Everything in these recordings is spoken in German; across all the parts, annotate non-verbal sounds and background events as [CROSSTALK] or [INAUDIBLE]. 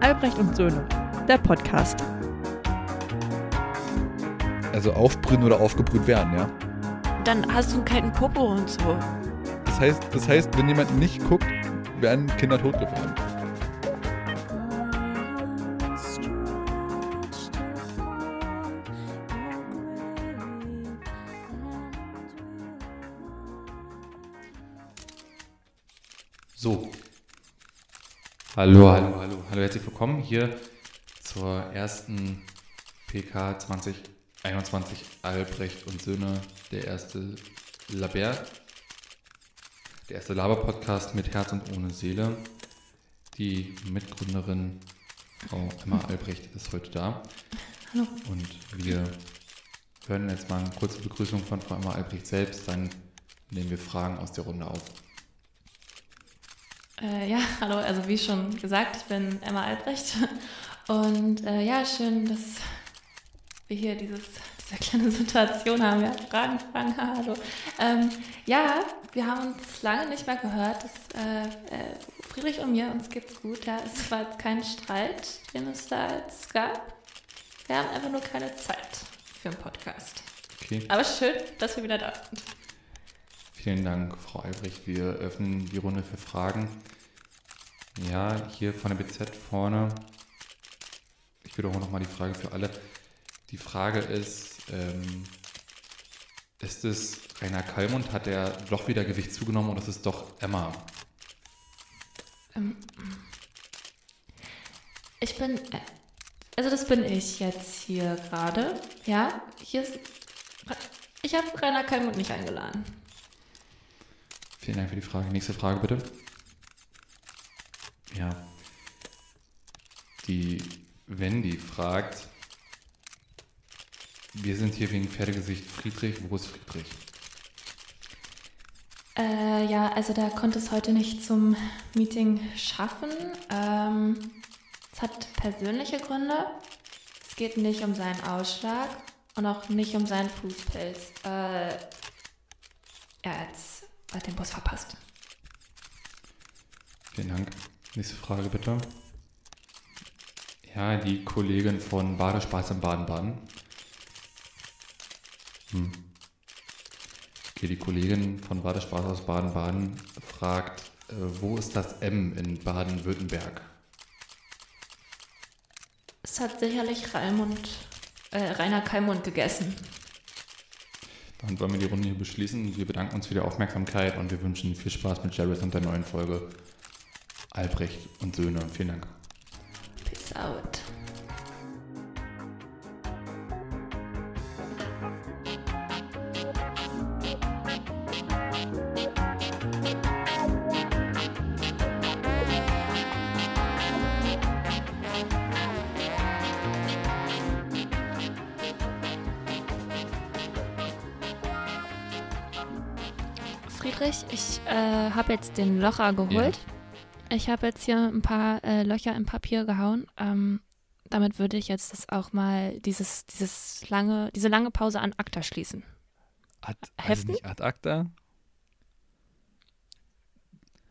Albrecht und Söhne, der Podcast. Also aufbrühen oder aufgebrüht werden, ja? Dann hast du einen kalten Popo und so. Das heißt, das heißt, wenn jemand nicht guckt, werden Kinder totgefahren. So. Hallo, hallo, hallo. Herzlich willkommen hier zur ersten PK 2021 Albrecht und Söhne, der erste Labert, der erste Laber-Podcast mit Herz und ohne Seele. Die Mitgründerin Frau Emma Albrecht ist heute da. Hallo. Und wir hören jetzt mal eine kurze Begrüßung von Frau Emma Albrecht selbst, dann nehmen wir Fragen aus der Runde auf. Äh, ja, [LAUGHS] hallo, also wie schon gesagt, ich bin Emma Albrecht [LAUGHS] und äh, ja, schön, dass wir hier dieses, diese kleine [LAUGHS] Situation haben. Ja, Fragen, Fragen, hallo. Ähm, ja, wir haben uns lange nicht mehr gehört. Das, äh, äh, Friedrich und mir, uns geht's gut. Ja, es war jetzt kein Streit, den es da jetzt gab. Wir haben einfach nur keine Zeit für einen Podcast. Okay. Aber schön, dass wir wieder da sind. Vielen Dank, Frau Albrecht. Wir öffnen die Runde für Fragen. Ja, hier von der BZ vorne. Ich wiederhole nochmal die Frage für alle. Die Frage ist, ähm, ist es Rainer Kallmund? Hat er doch wieder Gewicht zugenommen oder ist es doch Emma? Ähm, ich bin, äh, also das bin ich jetzt hier gerade. Ja, hier ist, ich habe Rainer Kalmut nicht eingeladen. Vielen Dank für die Frage. Nächste Frage bitte. Ja. Die Wendy fragt, wir sind hier wegen Pferdegesicht Friedrich. Wo ist Friedrich? Äh, ja, also der konnte es heute nicht zum Meeting schaffen. Ähm, es hat persönliche Gründe. Es geht nicht um seinen Ausschlag und auch nicht um seinen Fußpilz. Äh, er hat den Bus verpasst. Vielen Dank. Nächste Frage bitte. Ja, die Kollegin von Badespaß in Baden-Baden. Hm. Okay, die Kollegin von Badespaß aus Baden-Baden fragt, äh, wo ist das M in Baden-Württemberg? Es hat sicherlich Raimund, äh, Rainer Kalmund gegessen. Dann wollen wir die Runde hier beschließen. Wir bedanken uns für die Aufmerksamkeit und wir wünschen viel Spaß mit Jared und der neuen Folge Albrecht und Söhne. Vielen Dank. Peace out. Friedrich, ich äh, habe jetzt den Locher geholt. Ich habe jetzt hier ein paar äh, Löcher im Papier gehauen. Ähm, damit würde ich jetzt das auch mal dieses, dieses lange, diese lange Pause an ACTA schließen. Ad, also Heften? nicht ad acta.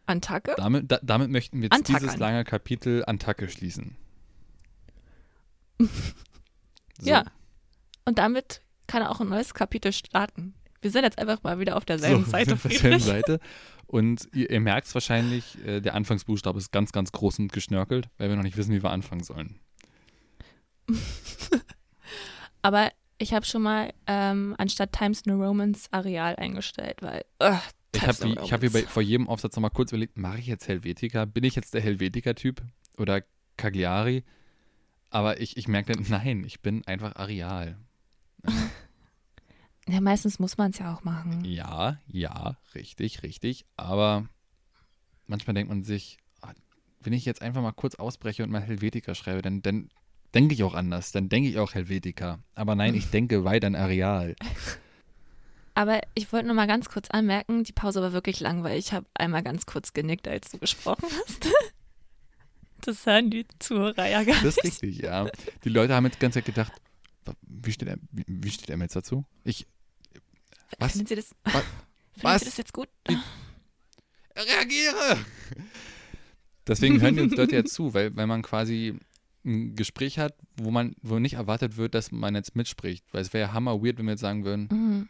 Antacke? Damit, da, damit möchten wir jetzt Antackern. dieses lange Kapitel Antacke schließen. [LAUGHS] So. Ja. Und damit kann auch ein neues Kapitel starten. Wir sind jetzt einfach mal wieder auf derselben so, Seite, auf derselben. Seite. Und ihr, ihr merkt es wahrscheinlich, äh, der Anfangsbuchstabe ist ganz, ganz groß und geschnörkelt, weil wir noch nicht wissen, wie wir anfangen sollen. [LAUGHS] Aber ich habe schon mal ähm, anstatt Times New Romans Areal eingestellt, weil. ugh, Ich habe ich hab hier bei, vor jedem Aufsatz nochmal kurz überlegt, mache ich jetzt Helvetica? Bin ich jetzt der Helvetica-Typ? Oder Cagliari? Aber ich, ich merkte, nein, ich bin einfach Areal. [LAUGHS] Ja, meistens muss man es ja auch machen. Ja, ja, richtig, richtig. Aber manchmal denkt man sich, ah, wenn ich jetzt einfach mal kurz ausbreche und mal Helvetica schreibe, dann, dann denke ich auch anders. Dann denke ich auch Helvetica. Aber nein, ich [LAUGHS] denke weiter an Areal. Aber ich wollte nur mal ganz kurz anmerken, die Pause war wirklich lang, weil ich habe einmal ganz kurz genickt, als du gesprochen hast. [LAUGHS] Das hören die Zuhörer ja gar Das ist nicht. richtig, ja. Die Leute haben jetzt die ganze Zeit gedacht, wie steht er, wie steht er jetzt dazu? Ich, was? Finden Sie das, Was? [LAUGHS] finden? Sie das jetzt gut? [LAUGHS] reagiere! Deswegen hören die uns Leute ja [LAUGHS] zu, weil, weil man quasi ein Gespräch hat, wo man, wo nicht erwartet wird, dass man jetzt mitspricht. Weil es wäre ja hammer weird, wenn wir jetzt sagen würden, Mhm.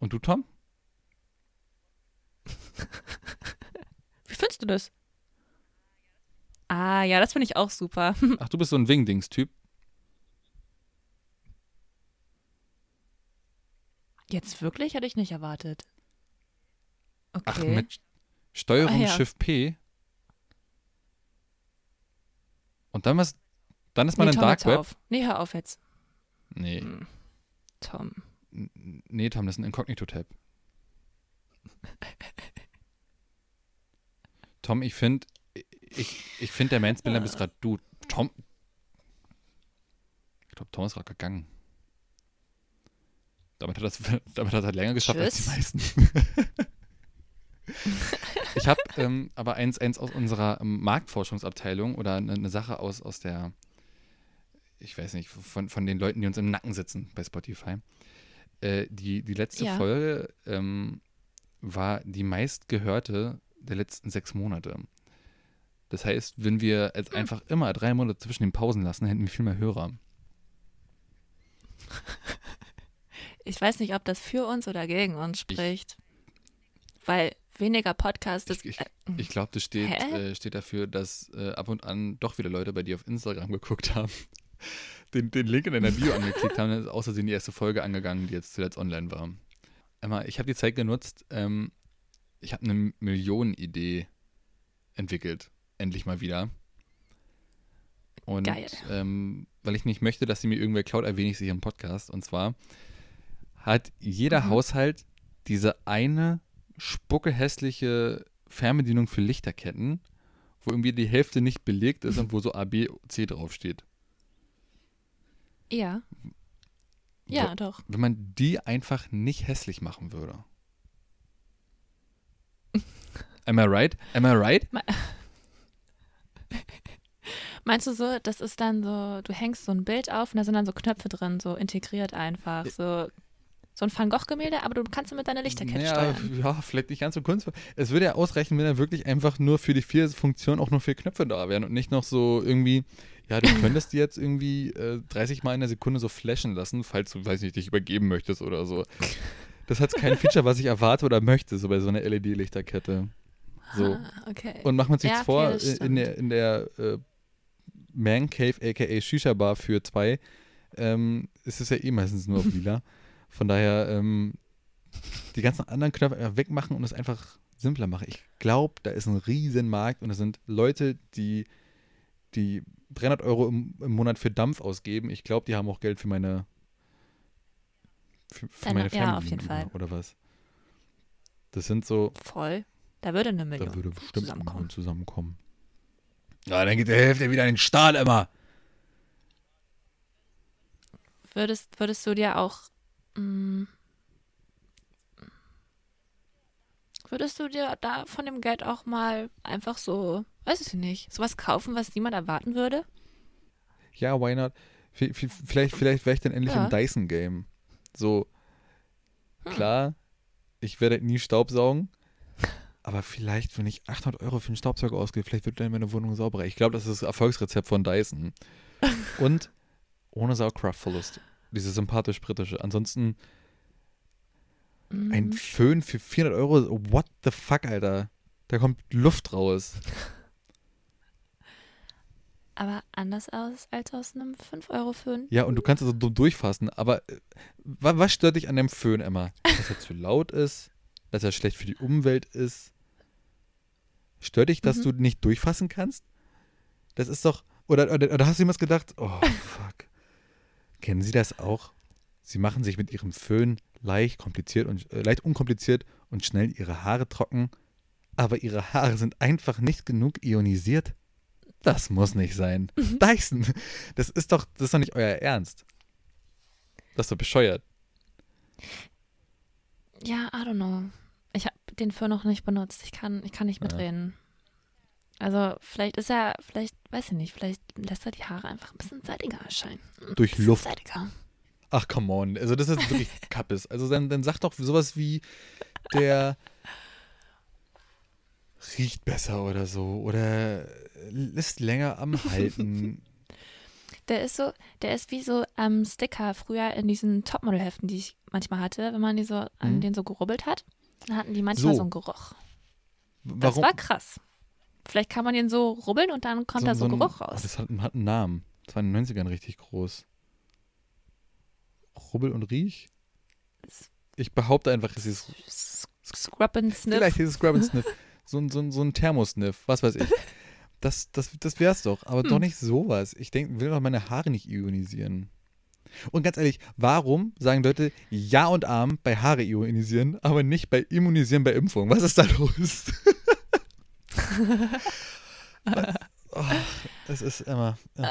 und du, Tom? Wie findest du das? Ah, ja, das finde ich auch super. Ach, du bist so ein Wingdings-Typ. Jetzt wirklich? Hätte ich nicht erwartet. Okay. Ach, mit Steuerung Ah, ja. Shift P. Und dann was, dann ist man nee, im Tom, Dark Web. auf. Nee, hör auf jetzt. Nee, Hm. Tom. nee, Tom, das ist ein Inkognito-Tab. [LAUGHS] Tom, ich finde, ich, ich finde, der Mansplainer bist gerade du. Tom. Ich glaube, Tom ist gerade gegangen. Damit hat, das, [LAUGHS] damit hat er länger geschafft als die Tschüss. meisten. [LAUGHS] ich habe ähm, aber eins, eins aus unserer ähm, Marktforschungsabteilung oder eine, eine Sache aus, aus der, ich weiß nicht, von, von den Leuten, die uns im Nacken sitzen bei Spotify. Äh, die, die letzte Ja. Folge ähm, war die meistgehörte der letzten sechs Monate. Das heißt, wenn wir jetzt einfach immer drei Monate zwischen den Pausen lassen, hätten wir viel mehr Hörer. Ich weiß nicht, ob das für uns oder gegen uns spricht. Weil weniger Podcast ist. Ich- ich- äh, Ich glaube, das steht, äh, steht dafür, dass äh, ab und an doch wieder Leute bei dir auf Instagram [LAUGHS] geguckt haben, den, den Link in deiner Bio [LAUGHS] angeklickt haben, dann ist außersehen die erste Folge angegangen, die jetzt zuletzt online war. Emma, ich habe die Zeit genutzt, ähm, ich habe eine Millionenidee entwickelt, endlich mal wieder. Und Geil. ähm, weil ich nicht möchte, dass sie mir irgendwer klaut, erwähne ich sie hier im Podcast. Und zwar hat jeder Mhm. Haushalt diese eine spucke hässliche Fernbedienung für Lichterketten, wo irgendwie die Hälfte nicht belegt ist und wo so A, B, C draufsteht. ja. Ja, doch. Wenn man die einfach nicht hässlich machen würde. [LAUGHS] Am I right? Am I right? Meinst du so, das ist dann so, du hängst so ein Bild auf und da sind dann so Knöpfe drin, so integriert einfach. So, so ein Van Gogh-Gemälde, aber du kannst mit deiner Lichterkette ja, steuern. ja, vielleicht nicht ganz so kunstvoll. Es würde ja ausreichen, wenn da wirklich einfach nur für die vier Funktionen auch nur vier Knöpfe da wären und nicht noch so irgendwie, ja, du könntest die jetzt irgendwie äh, 30 Mal in der Sekunde so flashen lassen, falls du, weiß nicht, dich übergeben möchtest oder so. Das hat kein Feature, was ich erwarte oder möchte, so bei so einer LED-Lichterkette. So. Ah, okay. Und machen wir uns nichts Ja, vor, das in der, in der äh, Man Cave, aka Shisha Bar für zwei, ähm, ist es ja eh meistens nur auf lila. Von daher, ähm, die ganzen anderen Knöpfe einfach wegmachen und es einfach simpler machen. Ich glaube, da ist ein riesen Markt und es sind Leute, die, die 300 Euro im, im Monat für Dampf ausgeben. Ich glaube, die haben auch Geld für meine für, für Deine- meine ja, auf jeden Fall. Oder was? Das sind so, Voll. Da würde eine Million da würde bestimmt zusammenkommen. zusammenkommen. zusammenkommen. Ja, dann geht die Hälfte wieder in den Staat immer. Würdest, würdest du dir auch. Mm, Mh, würdest du dir da von dem Geld auch mal einfach so, weiß ich nicht, sowas kaufen, was niemand erwarten würde? Ja, why not? V- vielleicht vielleicht wäre ich dann endlich Ja. im Dyson-Game. So, Hm. klar, ich werde nie Staubsaugen, aber vielleicht, wenn ich 800 Euro für einen Staubsauger ausgebe, vielleicht wird dann meine Wohnung sauberer. Ich glaube, das ist das Erfolgsrezept von Dyson. [LAUGHS] Und ohne Saugkraftverlust. Diese sympathisch-britische. Ansonsten ein Mhm. Föhn für 400 Euro. What the fuck, Alter? Da kommt Luft raus. [LAUGHS] Aber anders aus als aus einem 5-Euro-Föhn. Ja, und du kannst also dumm durchfassen, aber äh, wa was stört dich an dem Föhn immer? Dass er zu laut ist, dass er schlecht für die Umwelt ist. Stört dich, dass Mhm. du nicht durchfassen kannst? Das ist doch. Oder, oder, oder hast du jemals gedacht, oh fuck. Kennen Sie das auch? Sie machen sich mit ihrem Föhn leicht kompliziert und äh, leicht unkompliziert und schnell ihre Haare trocken, aber ihre Haare sind einfach nicht genug ionisiert. Das muss nicht sein. [LAUGHS] Dyson, das ist doch, das ist doch nicht euer Ernst. Das ist doch bescheuert. Ja, I don't know. Ich habe den Föhn noch nicht benutzt. Ich kann, ich kann nicht Ja. mitreden. Also vielleicht ist er, vielleicht, weiß ich nicht, vielleicht lässt er die Haare einfach ein bisschen seidiger erscheinen. Ein Durch Luft. Seidiger. Ach, come on. Also, das ist wirklich [LAUGHS] Kappes. Also, dann, dann sag doch sowas wie, der riecht besser oder so. Oder ist länger am [LAUGHS] Halten. Der ist so, der ist wie so ähm, Sticker früher in diesen Topmodel-Heften, die ich manchmal hatte, wenn man die so an Mhm. den so gerubbelt hat, dann hatten die manchmal so, So. einen Geruch. Das Warum? war krass. Vielleicht kann man den so rubbeln und dann kommt da so, ein- Geruch oh, raus. das hat, hat einen Namen. Das war in den 90ern richtig groß. Rubbel und Riech? Ich behaupte einfach, es ist Scrub and Sniff. Vielleicht ist es Grab and Sniff. [LAUGHS] So ein, so ein, so ein Thermosniff, was weiß ich. Das, das, das wär's doch, aber doch Hm. nicht sowas. Ich denk, will doch meine Haare nicht ionisieren. Und ganz ehrlich, warum sagen Leute Ja und Arm bei Haare ionisieren, aber nicht bei Immunisieren bei Impfung? Was ist da los? [LAUGHS] [LAUGHS] Oh, es ist immer. Es,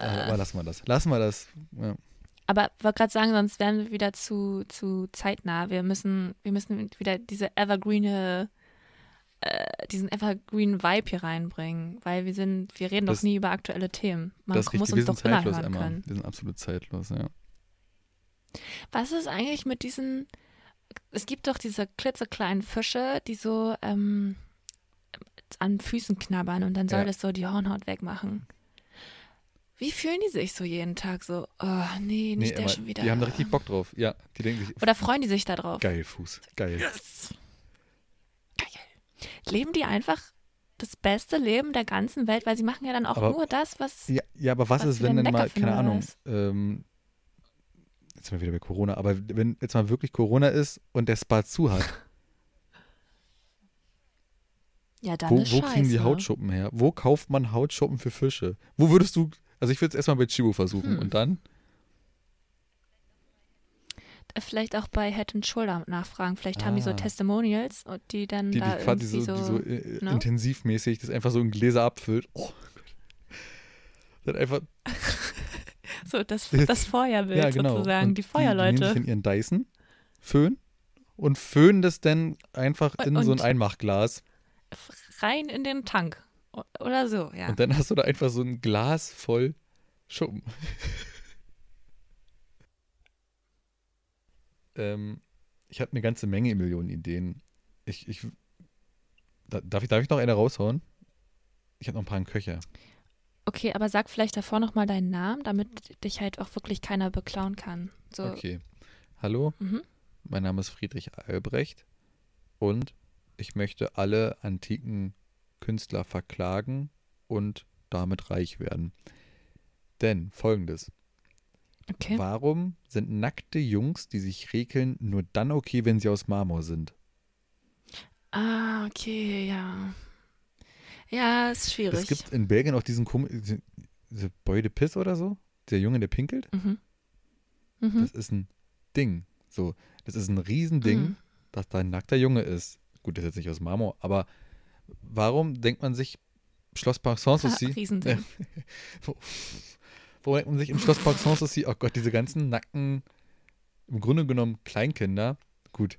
aber lassen wir das. Lassen wir das. Ja. Aber ich wollte gerade sagen, sonst wären wir wieder zu, zu zeitnah. Wir müssen, wir müssen wieder diese evergreene, äh, diesen evergreen Vibe hier reinbringen, weil wir sind, wir reden Das- doch nie über aktuelle Themen. Man muss richtig. Uns doch immer zeitlos, hören Emma. können. Wir sind absolut zeitlos, ja. Was ist eigentlich mit diesen, es gibt doch diese klitzekleinen Fische, die so ähm, an Füßen knabbern und dann soll Ja. das so die Hornhaut wegmachen. Wie fühlen die sich so jeden Tag so? Oh, nee, nicht Nee, der schon wieder. die haben da richtig Bock drauf. Ja, die denken sich, Oder freuen die sich da drauf? geil, Fuß, geil. Yes. Geil. Leben die einfach das beste Leben der ganzen Welt, weil sie machen ja dann auch Aber- nur das, was. Ja, ja aber was, Was ist, wenn denn mal, keine Ahnung, ähm, jetzt sind wir wieder bei Corona, aber wenn jetzt mal wirklich Corona ist und der Spa zu hat, Ja, dann wo, ist wo kriegen die Hautschuppen her? Wo kauft man Hautschuppen für Fische? Wo würdest du, also ich würde es erstmal bei Chibo versuchen Hm. und dann, Äh, Vielleicht auch bei Head and Shoulder nachfragen. Vielleicht haben die so Ah. Testimonials, und die dann die, die da quasi irgendwie so, so. die so äh, ne? intensivmäßig das einfach so in Gläser abfüllt. Oh. Dann einfach, [LAUGHS] so das, Das- Feuerbild ja genau. sozusagen, Und die Die, die nehmen Feuerleute. sich in ihren Dyson, föhnen und föhnen das dann einfach in so ein Und- Einmachglas. Rein in den Tank. Oder so, ja. Und dann hast du da einfach so ein Glas voll Schuppen. [LAUGHS] ähm, ich habe eine ganze Menge Millionen Ideen. Ich, ich, da, darf, ich, darf ich noch eine raushauen? Ich habe noch ein paar in Köcher. Okay, aber sag vielleicht davor nochmal deinen Namen, damit dich halt auch wirklich keiner beklauen kann. So. Okay. Hallo, Mhm. mein Name ist Friedrich Albrecht und ich möchte alle antiken Künstler verklagen und damit reich werden. Denn folgendes. Okay. Warum sind nackte Jungs, die sich rekeln, nur dann okay, wenn sie aus Marmor sind? Ah, okay, ja. Ja, ist schwierig. Es gibt in Belgien auch diesen komischen, Boy de Piss oder so, der Junge, der pinkelt. Mhm. Mhm. Das ist ein Ding. So, das ist ein Riesending, Mhm. dass da ein nackter Junge ist. Gut, das ist jetzt nicht aus Marmor, aber warum denkt man sich Schloss Park Sanssouci? [LAUGHS] Riesending. [LAUGHS] Wo, wo denkt man sich im Schloss Park Sanssouci, oh Gott, diese ganzen nackten, im Grunde genommen Kleinkinder, gut,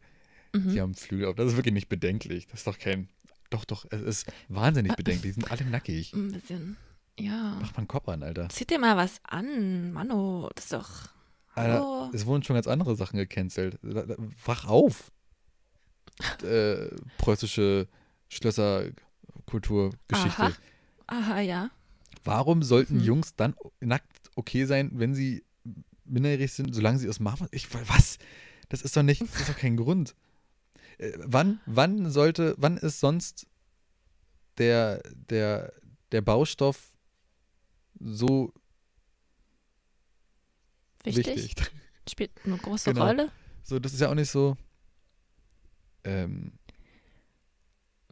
Mhm. die haben Flügel, aber das ist wirklich nicht bedenklich. Das ist doch kein, doch, doch, es ist wahnsinnig bedenklich. Die sind alle nackig. Ein bisschen. Ja. Mach mal einen Kopf an, Alter. Zieh dir mal was an, Mano. Das ist doch. Alter, es wurden schon ganz andere Sachen gecancelt. Wach auf! Äh, preußische Schlösserkulturgeschichte. Aha. Aha, ja. Warum sollten Mhm. Jungs dann nackt okay sein, wenn sie minderjährig sind, solange sie aus Marmor. Ich was? Das ist doch nicht, das ist doch kein Grund. Äh, wann, wann sollte, wann ist sonst der, der, der Baustoff so Wichtig. wichtig? Spielt eine große Genau. Rolle. So, das ist ja auch nicht so. Ähm,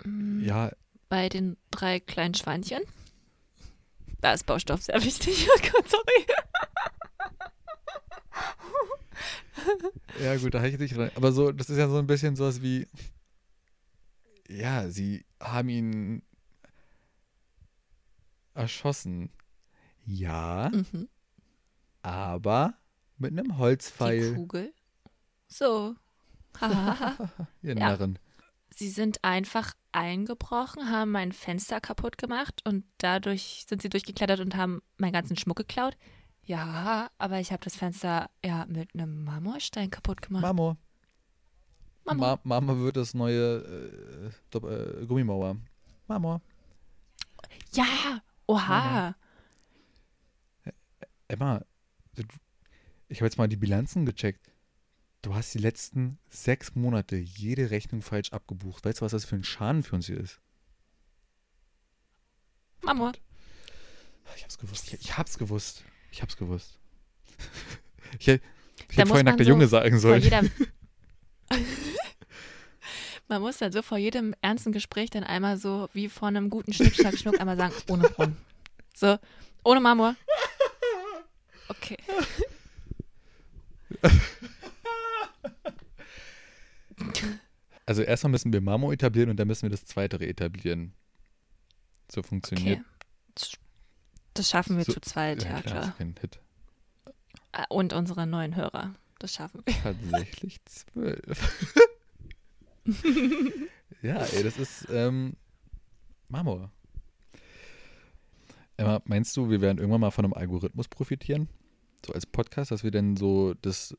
Mm, ja, Bei den drei kleinen Schweinchen. Da ist Baustoff sehr wichtig. [LAUGHS] Oh Gott, sorry. Ja, gut, da habe ich nicht rein. Aber so, das ist ja so ein bisschen sowas wie, ja, sie haben ihn erschossen. Ja, Mhm. aber mit einem Die Holzpfeil. Kugel. So. [LAUGHS] Ihr Ja. Narren. sie sind einfach eingebrochen, haben mein Fenster kaputt gemacht und dadurch sind sie durchgeklettert und haben meinen ganzen Schmuck geklaut. Ja, aber ich habe das Fenster ja mit einem Marmorstein kaputt gemacht. Mamo. Mama. Ma Mama wird das neue äh, äh, Gummimauer. Mama. Ja, oha. Emma, du- ich habe jetzt mal die Bilanzen gecheckt. Du hast die letzten sechs Monate jede Rechnung falsch abgebucht. Weißt du, was das für ein Schaden für uns hier ist? Mama. Ich hab's gewusst. Ich, ich hab's gewusst. Ich hab's gewusst. [LAUGHS] Ich, ich hätte vorhin nackter so Junge sagen sollen. [LAUGHS] [LAUGHS] Man muss dann so vor jedem ernsten Gespräch dann einmal so wie vor einem guten Schnick, Schnack, Schnuck einmal sagen, ohne Rum. So, ohne Marmor. Okay. Also erstmal müssen wir Marmor etablieren und dann müssen wir das zweite etablieren. So funktioniert. Okay. Das- schaffen wir So- zu zweit, ja, das klar. ist kein Hit. Äh, Und unsere neuen Hörer. Das schaffen wir. Tatsächlich zwölf. [LAUGHS] ja, ey, das ist ähm, Marmor. Emma, meinst du, wir werden irgendwann mal von einem Algorithmus profitieren? So als Podcast, dass wir dann so das,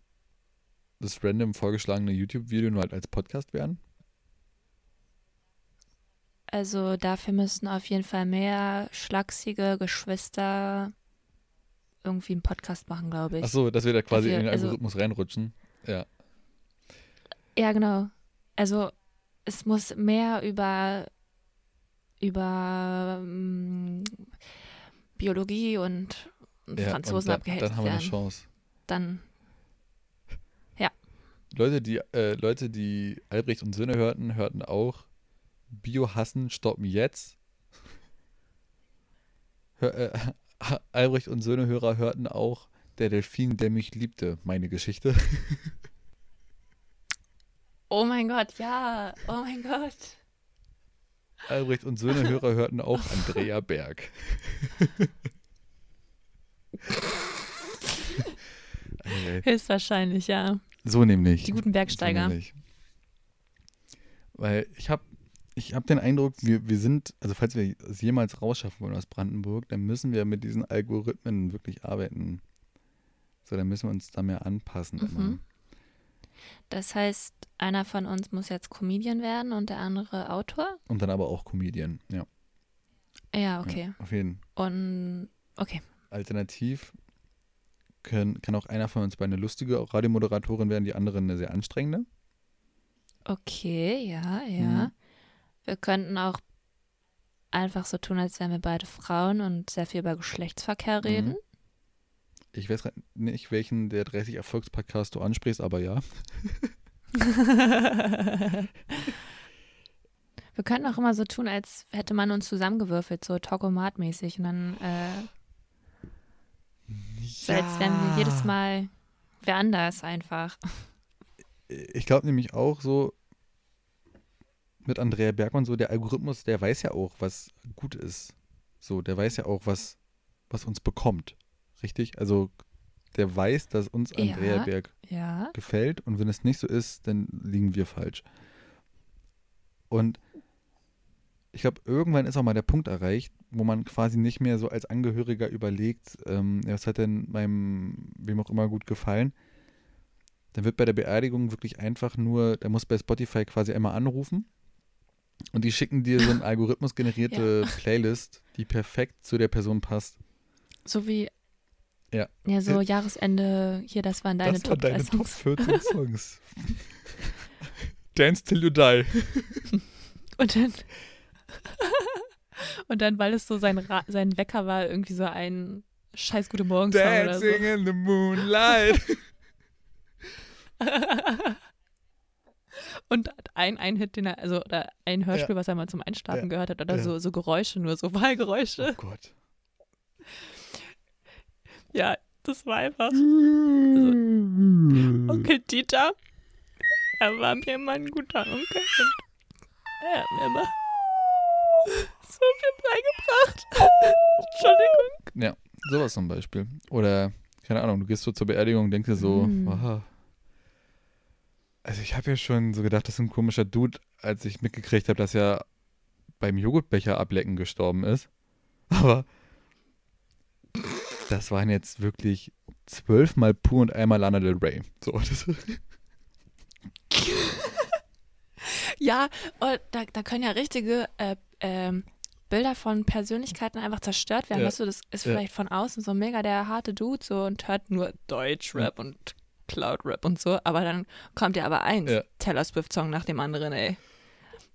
das random vorgeschlagene YouTube-Video nur halt als Podcast werden? Also dafür müssen auf jeden Fall mehr schlachsige Geschwister irgendwie einen Podcast machen, glaube ich. Ach so, dass wir da quasi Dafür- in den also- Algorithmus reinrutschen. Ja. Ja, genau. Also es muss mehr über, über ähm, Biologie und, und ja Franzosen und dann, abgehältst dann haben wir eine werden. Chance. Dann, Leute, die, äh, Leute, die Albrecht und Söhne hörten, hörten auch Bio hassen, stoppen jetzt. [LAUGHS] Hör, äh, [LAUGHS] Albrecht und Söhne Hörer hörten auch Der Delfin, der mich liebte, meine Geschichte. [LAUGHS] oh mein Gott, ja, oh mein Gott. Albrecht und Söhne Hörer hörten auch Andrea Berg. Höchstwahrscheinlich, ja. So nämlich. Die guten Bergsteiger. So nämlich. Weil ich habe ich hab den Eindruck, wir, wir sind, also falls wir es jemals rausschaffen wollen aus Brandenburg, dann müssen wir mit diesen Algorithmen wirklich arbeiten. So, dann müssen wir uns da mehr anpassen. Mhm. Immer. Das heißt, einer von uns muss jetzt Comedian werden und der andere Autor? Und dann aber auch Comedian. Ja, Ja, okay. ja auf jeden Und okay. Alternativ können, kann auch einer von uns beide eine lustige Radiomoderatorin werden, die andere eine sehr anstrengende. Okay, ja, ja. Mhm. Wir könnten auch einfach so tun, als wären wir beide Frauen und sehr viel über Geschlechtsverkehr reden. Mhm. Ich weiß nicht, welchen der 30 Erfolgspodcasts du ansprichst, aber ja. [LAUGHS] Wir könnten auch immer so tun, als hätte man uns zusammengewürfelt, so Tokomat-mäßig. Und dann, äh, so als wären wir jedes Mal wer anders einfach. Ich glaube nämlich auch so mit Andrea Berg und so, der Algorithmus, der weiß ja auch, was gut ist. So, der weiß ja auch, was, was uns bekommt. Richtig? Also, der weiß, dass uns Andrea Ja. Berg Ja. gefällt und wenn es nicht so ist, dann liegen wir falsch. Und ich glaube, irgendwann ist auch mal der Punkt erreicht, wo man quasi nicht mehr so als Angehöriger überlegt, ähm, ja, was hat denn meinem, wem auch immer gut gefallen. Dann wird bei der Beerdigung wirklich einfach nur, der muss bei Spotify quasi einmal anrufen und die schicken dir so eine [LAUGHS] algorithmusgenerierte Playlist, die perfekt zu der Person passt. So wie. Ja. Ja, so Jahresende, hier, das waren deine das Top waren 3 deine Top Songs. 14 Songs. [LAUGHS] Dance till you die. Und dann. Und dann, weil es so sein, Ra sein Wecker war, irgendwie so ein scheiß Gute Morgen Song oder so. Dancing in the moonlight. [LAUGHS] Und ein, ein Hit, den er, also oder ein Hörspiel, was er mal zum Einschlafen Ja. gehört hat, oder Ja. so, so Geräusche, nur so [LAUGHS] Wahlgeräusche. Oh Gott. Ja, das war einfach. Also, [LAUGHS] Onkel Dieter, er war mir immer ein guter Onkel und er hat mir immer so viel beigebracht. [LAUGHS] Entschuldigung. Ja, sowas zum Beispiel. Oder, keine Ahnung, du gehst so zur Beerdigung und denkst dir so, Mm. aha. Also ich habe ja schon so gedacht, das ist ein komischer Dude, als ich mitgekriegt habe, dass er beim Joghurtbecher ablecken gestorben ist. [LAUGHS] Aber das waren jetzt wirklich zwölfmal Pur und einmal Lana Del Rey. So, [LAUGHS] das, Ja, da, da können ja richtige äh, ähm, Bilder von Persönlichkeiten einfach zerstört werden. Ja. Weißt du, das ist Ja. vielleicht von außen so mega der harte Dude so und hört nur Deutschrap und Cloud-Rap und so, aber dann kommt ja aber eins, Ja. Taylor Swift-Song nach dem anderen, ey.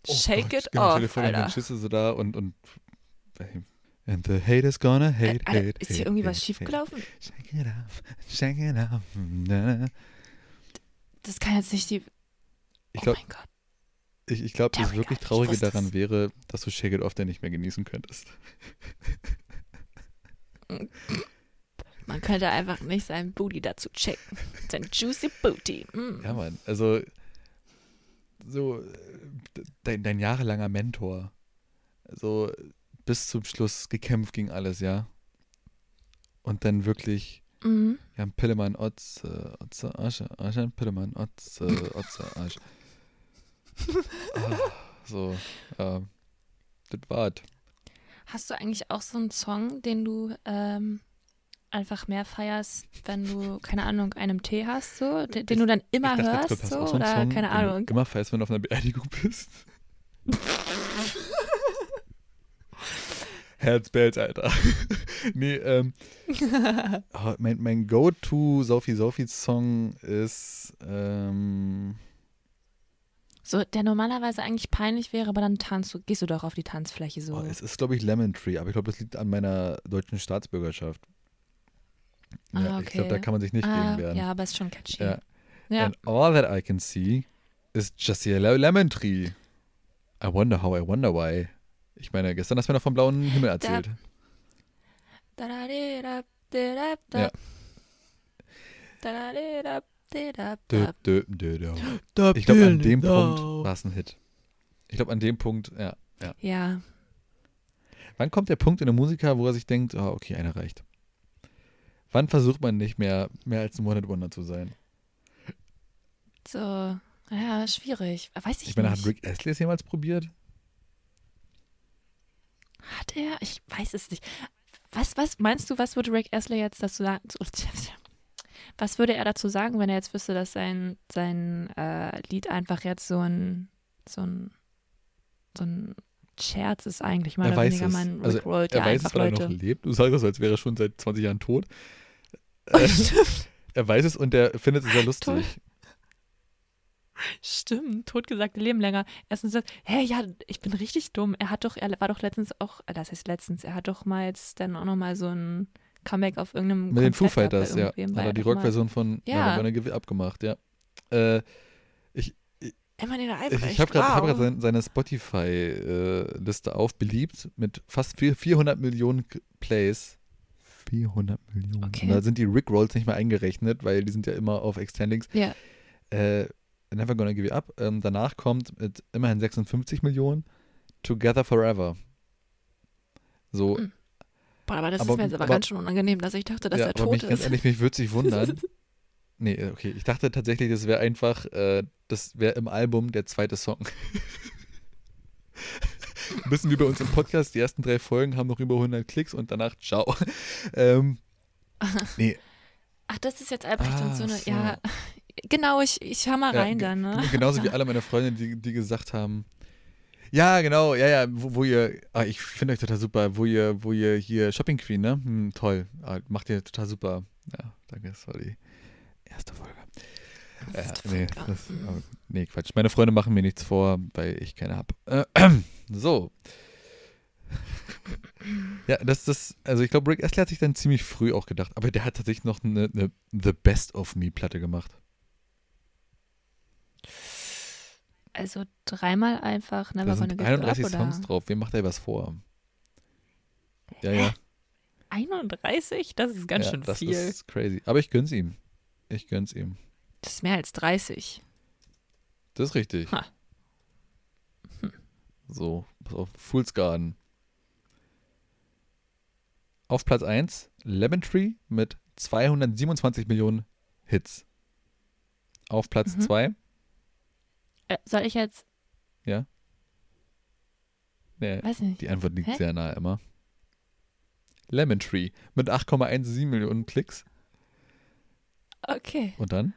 Oh Shake Gott, it genau, off, dann Alter. stehst du so da und, und And the haters gonna hate, Alter, hate, ist hate, hier irgendwie hate, was schiefgelaufen? Shake it off, shake it off. Na. Das kann jetzt nicht die. Ich oh mein Gott. Ich, ich glaub, das wirklich Traurige daran wäre, dass du Shake It Off dann nicht mehr genießen könntest. [LAUGHS] Man könnte einfach nicht seinen Booty dazu checken. Sein juicy Booty. Mm. Ja, Mann. Also, so, dein, dein jahrelanger Mentor. Also, bis zum Schluss gekämpft gegen alles, ja. Und dann wirklich, Mhm. ja, Pillemann, Otze, Otze, Asche, Asche, Pillemann, Otze, Otze, Asche. Ah, [LAUGHS] so, ja. Das war's. Hast du eigentlich auch so einen Song, den du ähm, einfach mehr feierst, wenn du, keine Ahnung, einen Tee hast, so, den, den du dann immer dachte, hörst, du so, so oder Song, keine Ahnung. Immer feierst, wenn du auf einer Beerdigung bist. [LAUGHS] Herzbells, Alter. [LAUGHS] nee, ähm. oh, mein mein Go-To Sophie Sophie Song ist, ähm. So, der normalerweise eigentlich peinlich wäre, aber dann tanzt du, gehst du doch auf die Tanzfläche so. Oh, es ist, glaube ich, Lemon Tree, aber ich glaube, das liegt an meiner deutschen Staatsbürgerschaft. Ja, Ah, ich glaube, da okay. kann man sich nicht ah, gegen wehren. ja, aber ist schon catchy. Ja. Ja. And all that I can see is just a yellow lemon tree. I wonder how, I wonder why. Ich meine, gestern hast du mir noch vom blauen Himmel erzählt. Ja. Dö, dö, dö, dö. Ich glaube, an dem Punkt war es ein Hit. Ich glaube, an dem Punkt, ja, ja. Ja, Wann kommt der Punkt in der Musiker, wo er sich denkt, oh, okay, einer reicht? Wann versucht man nicht mehr, mehr als ein One-Hit-Wonder zu sein? so, ja, schwierig. Weiß ich, Ich meine, nicht. hat Rick Astley es jemals probiert? Hat er? Ich weiß es nicht. Was, was meinst du, was würde Rick Astley jetzt dazu sagen? [LAUGHS] Was würde er dazu sagen, wenn er jetzt wüsste, dass sein, sein äh, Lied einfach jetzt so ein, so ein, so ein Scherz ist eigentlich mal er oder weniger es. man Also, er ja weiß es, weil Leute. er noch lebt. Du sagst das, als wäre er schon seit 20 Jahren tot. [LAUGHS] Äh, er weiß es und er findet es sehr [LAUGHS] lustig. Stimmt, totgesagte Leben länger. Erstens, sagt, hä, ja, ich bin richtig dumm. Er hat doch, er war doch letztens auch, äh, das heißt letztens, er hat doch mal jetzt dann auch nochmal so ein Comeback auf irgendeinem Mit den Foo Fighters, ja. Hat er die Rockversion von Ja. Never Gonna Give It Up gemacht, ja. Äh, ich Albrecht, ich habe gerade wow. hab grad sein, seine Spotify-Liste auf, beliebt, mit fast vier- 400 Millionen Plays. 400 Millionen. Okay. Da sind die Rickrolls nicht mehr eingerechnet, weil die sind ja immer auf Extendings. Ja, Äh, Never Gonna Give It Up. Ähm, danach kommt mit immerhin 56 Millionen Together Forever. So, Mhm. Boah, aber das Aber- ist mir jetzt aber, aber- ganz schön unangenehm, dass ich dachte, dass ja, er aber tot mich, ganz ist. ehrlich, mich würde sich wundern. [LAUGHS] nee, äh, okay. Ich dachte tatsächlich, das wäre einfach, äh, das wäre im Album der zweite Song. [LAUGHS] Bisschen wie bei uns im Podcast. Die ersten drei Folgen haben noch über 100 Klicks und danach ciao. [LAUGHS] ähm, nee, Ach, das ist jetzt Albrecht und Ah, so eine, so. ja, genau, ich, ich hör mal Ja, rein dann, ne? Genauso wie alle meine Freunde, die, die gesagt haben, ja, genau, ja, ja, wo, wo ihr, ah, ich finde euch total super, wo ihr, wo ihr hier Shopping Queen, ne? Hm, toll, ah, macht ihr total super. Ja, danke, die erste Folge. Ja, Erste nee, das, nee, Quatsch. Meine Freunde machen mir nichts vor, weil ich keine habe. Äh, [CLEARS THROAT] so. [LAUGHS] Ja, das das, also ich glaube, Rick Astley hat sich dann ziemlich früh auch gedacht, aber der hat tatsächlich noch eine, eine The Best of Me Platte gemacht. Also dreimal einfach Never Da Gonna sind Up 31 oder? Songs drauf. Wem macht er was vor? Ja, ja. 31? Das ist ganz ja, schön das viel. ist crazy. Aber ich gönn's ihm. Ich gönn's ihm. das ist mehr als 30. Das ist richtig. Ha. So, pass auf. Fool's Garden. Auf Platz 1 Lemon Tree mit 227 Millionen Hits. Auf Platz Mhm. 2, Äh, soll ich jetzt, nee, weiß nicht. die Antwort liegt Hä? sehr nahe immer. Lemon Tree mit 8,17 Millionen Klicks. Okay. Und dann?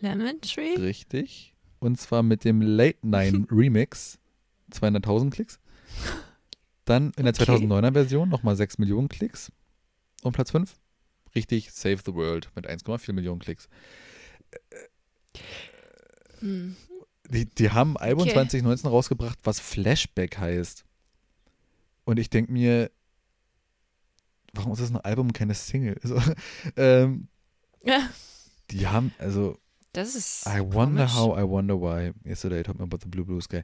Lemon Tree? Richtig. Und zwar mit dem Late Nine [LAUGHS] Remix. 200.000 Klicks. Dann in der Okay. 2009er Version nochmal 6 Millionen Klicks. Und Platz 5, richtig, Save the World mit 1,4 Millionen Klicks. Die, die haben ein Album Okay. 2019 rausgebracht, was Flashback heißt. Und ich denke mir, warum ist das ein Album und keine Single? Also, [LAUGHS] ähm, Ja, die haben, also, das ist. I wonder komisch. how, I wonder why. Yesterday I me about the blue blue sky.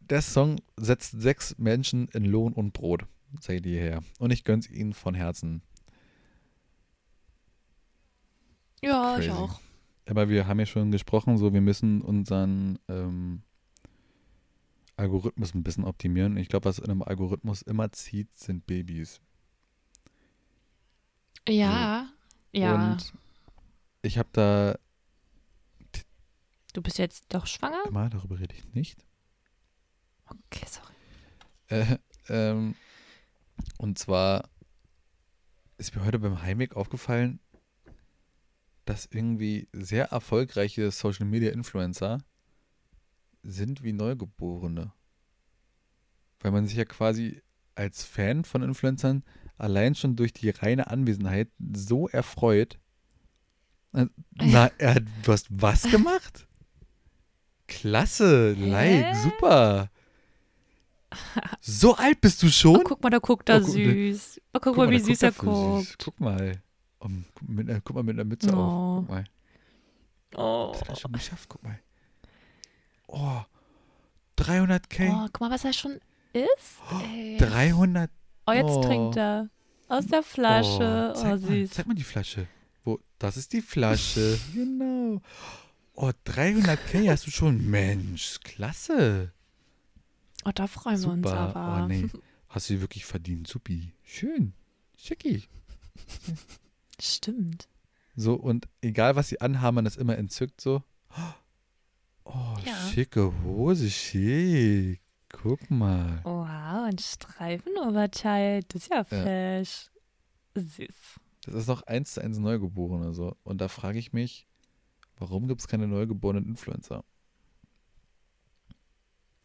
Der Song setzt sechs Menschen in Lohn und Brot, sei die her. Und ich gönn's ihnen von Herzen. Ja, ich Crazy. auch. Aber wir haben ja schon gesprochen, so wir müssen unseren ähm, Algorithmus ein bisschen optimieren. Ich glaube, was in einem Algorithmus immer zieht, sind Babys. Ja, ja. Und ich habe da du bist jetzt doch schwanger? immer, darüber rede ich nicht. Okay, sorry. Äh, ähm, und zwar ist mir heute beim Heimweg aufgefallen, dass irgendwie sehr erfolgreiche Social Media Influencer sind wie Neugeborene. Weil man sich ja quasi als Fan von Influencern allein schon durch die reine Anwesenheit so erfreut. [LAUGHS] Äh, Na, er, hat- du hast was gemacht? Klasse, like, Hä? super. So alt bist du schon? Oh, guck mal, da guckt er Oh, guck, süß. Oh, guck, mal, wie süß guckt er voll süß. guckt. Guck mal. Um, guck, mit, einer- guck mal mit einer Mütze Oh. auf. Guck mal. Oh. Das hat er schon geschafft, guck mal. Oh, 300k. oh, guck mal, was er schon ist. Ey. 300. Oh, jetzt Oh. trinkt er. Aus der Flasche. Oh, zeig Mal, süß. zeig mal die Flasche. Wo, das ist die Flasche. [LAUGHS] genau. Oh, 300k hast du schon. Mensch, klasse. Oh, da freuen wir uns Super. aber. Oh, nee. Hast du wirklich verdient, supi. Schön. Schicki. [LAUGHS] Stimmt. So, und egal was sie anhaben, man ist immer entzückt so. Oh, Ja. schicke Hose, schick. Guck mal. Wow, ein Streifenoberteil. Das ist ja fresh. Süß. Das ist noch eins zu eins Neugeborene so. Und da frage ich mich, warum gibt es keine neugeborenen Influencer?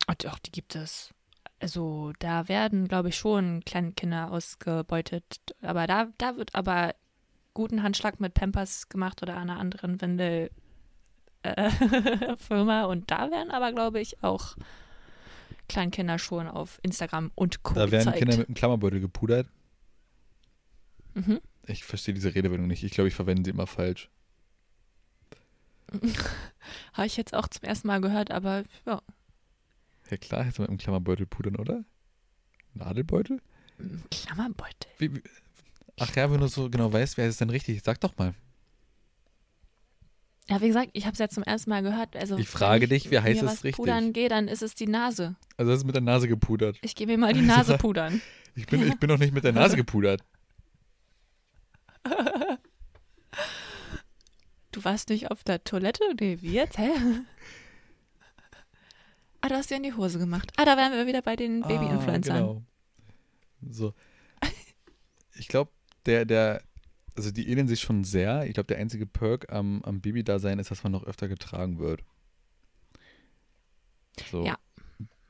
Oh, doch, die gibt es. Also, da werden, glaube ich, schon kleine Kinder ausgebeutet. Aber da, da wird aber guten Handschlag mit Pampers gemacht oder einer anderen Windel. Äh, [LAUGHS] Firma und da werden aber, glaube ich, auch Kleinkinder schon auf Instagram und Co. Da werden gezeigt. Kinder mit einem Klammerbeutel gepudert. mhm. Ich verstehe diese Redewendung nicht. Ich glaube, ich verwende sie immer falsch. [LAUGHS] Habe ich jetzt auch zum ersten Mal gehört, aber ja, Ja klar, jetzt mit einem Klammerbeutel pudern, oder? Nadelbeutel? Klammerbeutel. Wie, wie, ach ja, wenn du so genau weißt, wer ist denn richtig? Sag doch mal. Ja, wie gesagt, ich habe es jetzt zum ersten Mal gehört. Also, Ich frage wenn dich, wie heißt es richtig? pudern gehe, dann ist es die Nase. Also das ist mit der Nase gepudert. Ich gehe mir mal die Nase [LAUGHS] pudern. Ich bin, ich bin doch nicht mit der Nase gepudert. [LAUGHS] Du warst nicht auf der Toilette? Nee, wie jetzt? Hä? Ah, du hast dir in die Hose gemacht. Ah, da wären wir wieder bei den Baby-Influencern. Ah, genau. So. Ich glaube, der, der, also die ähneln sich schon sehr. Ich glaube, der einzige Perk am, am Baby-Dasein ist, dass man noch öfter getragen wird. So. Ja.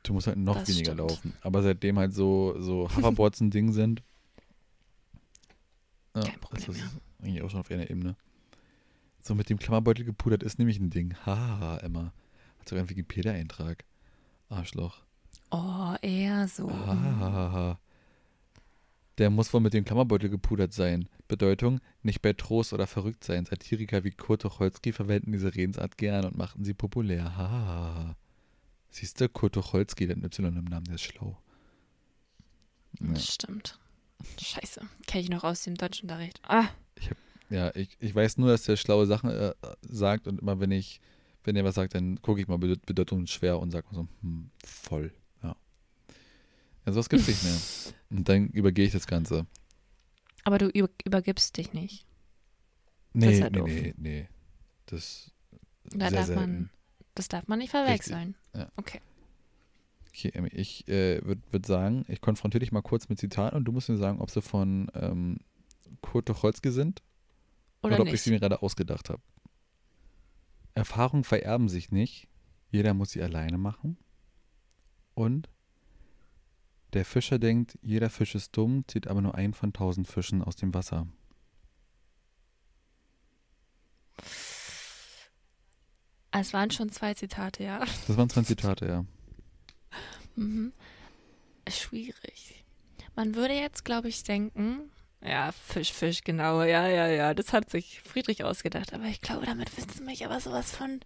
Du musst halt noch Das weniger stimmt. laufen. Aber seitdem halt so, so [LAUGHS] Hoverboards ein Ding sind, ja, Kein Problem ist das mehr. eigentlich auch schon auf einer Ebene. So mit dem Klammerbeutel gepudert ist nämlich ein Ding. Haha, Emma. Hat sogar einen Wikipedia-Eintrag. Arschloch. Oh, eher so. Ah. Der muss wohl mit dem Klammerbeutel gepudert sein. Bedeutung, nicht bei Trost oder verrückt sein. Satiriker wie Kurt Tucholsky verwenden diese Redensart gern und machten sie populär. Ha. Siehst du, Kurt Tucholsky, der Y im Namen, der ist schlau. Ja, Stimmt. Scheiße. Kenne ich noch aus dem Deutschunterricht. Ah, ja ich, ich weiß nur, dass der schlaue Sachen äh, sagt und immer wenn ich, wenn er was sagt, dann gucke ich mal bedeut bedeutungsschwer und sage mal so, hm, voll. Ja, sowas gibt's nicht mehr. Und dann übergehe ich das Ganze. aber du über übergibst dich nicht. Nee, ja nee, nee, nee. Das Da sehr darf selten. man, das darf man nicht verwechseln. Ja. Okay. Okay, Emmy, ich äh, würde würd sagen, ich konfrontiere dich mal kurz mit Zitaten und du musst mir sagen, ob sie von ähm, Kurt Tucholsky sind Oder, oder, ob ich sie mir gerade ausgedacht habe. Erfahrungen vererben sich nicht. Jeder muss sie alleine machen. Und Der Fischer denkt, jeder Fisch ist dumm, zieht aber nur einen von tausend Fischen aus dem Wasser. Es waren schon zwei Zitate, ja. Das waren zwei Zitate, ja. Mhm. Schwierig. Man würde jetzt, glaube ich, denken, ja, Fisch, Fisch, genau, ja, ja, ja, das hat sich Friedrich ausgedacht, aber ich glaube, damit willst du mich aber sowas von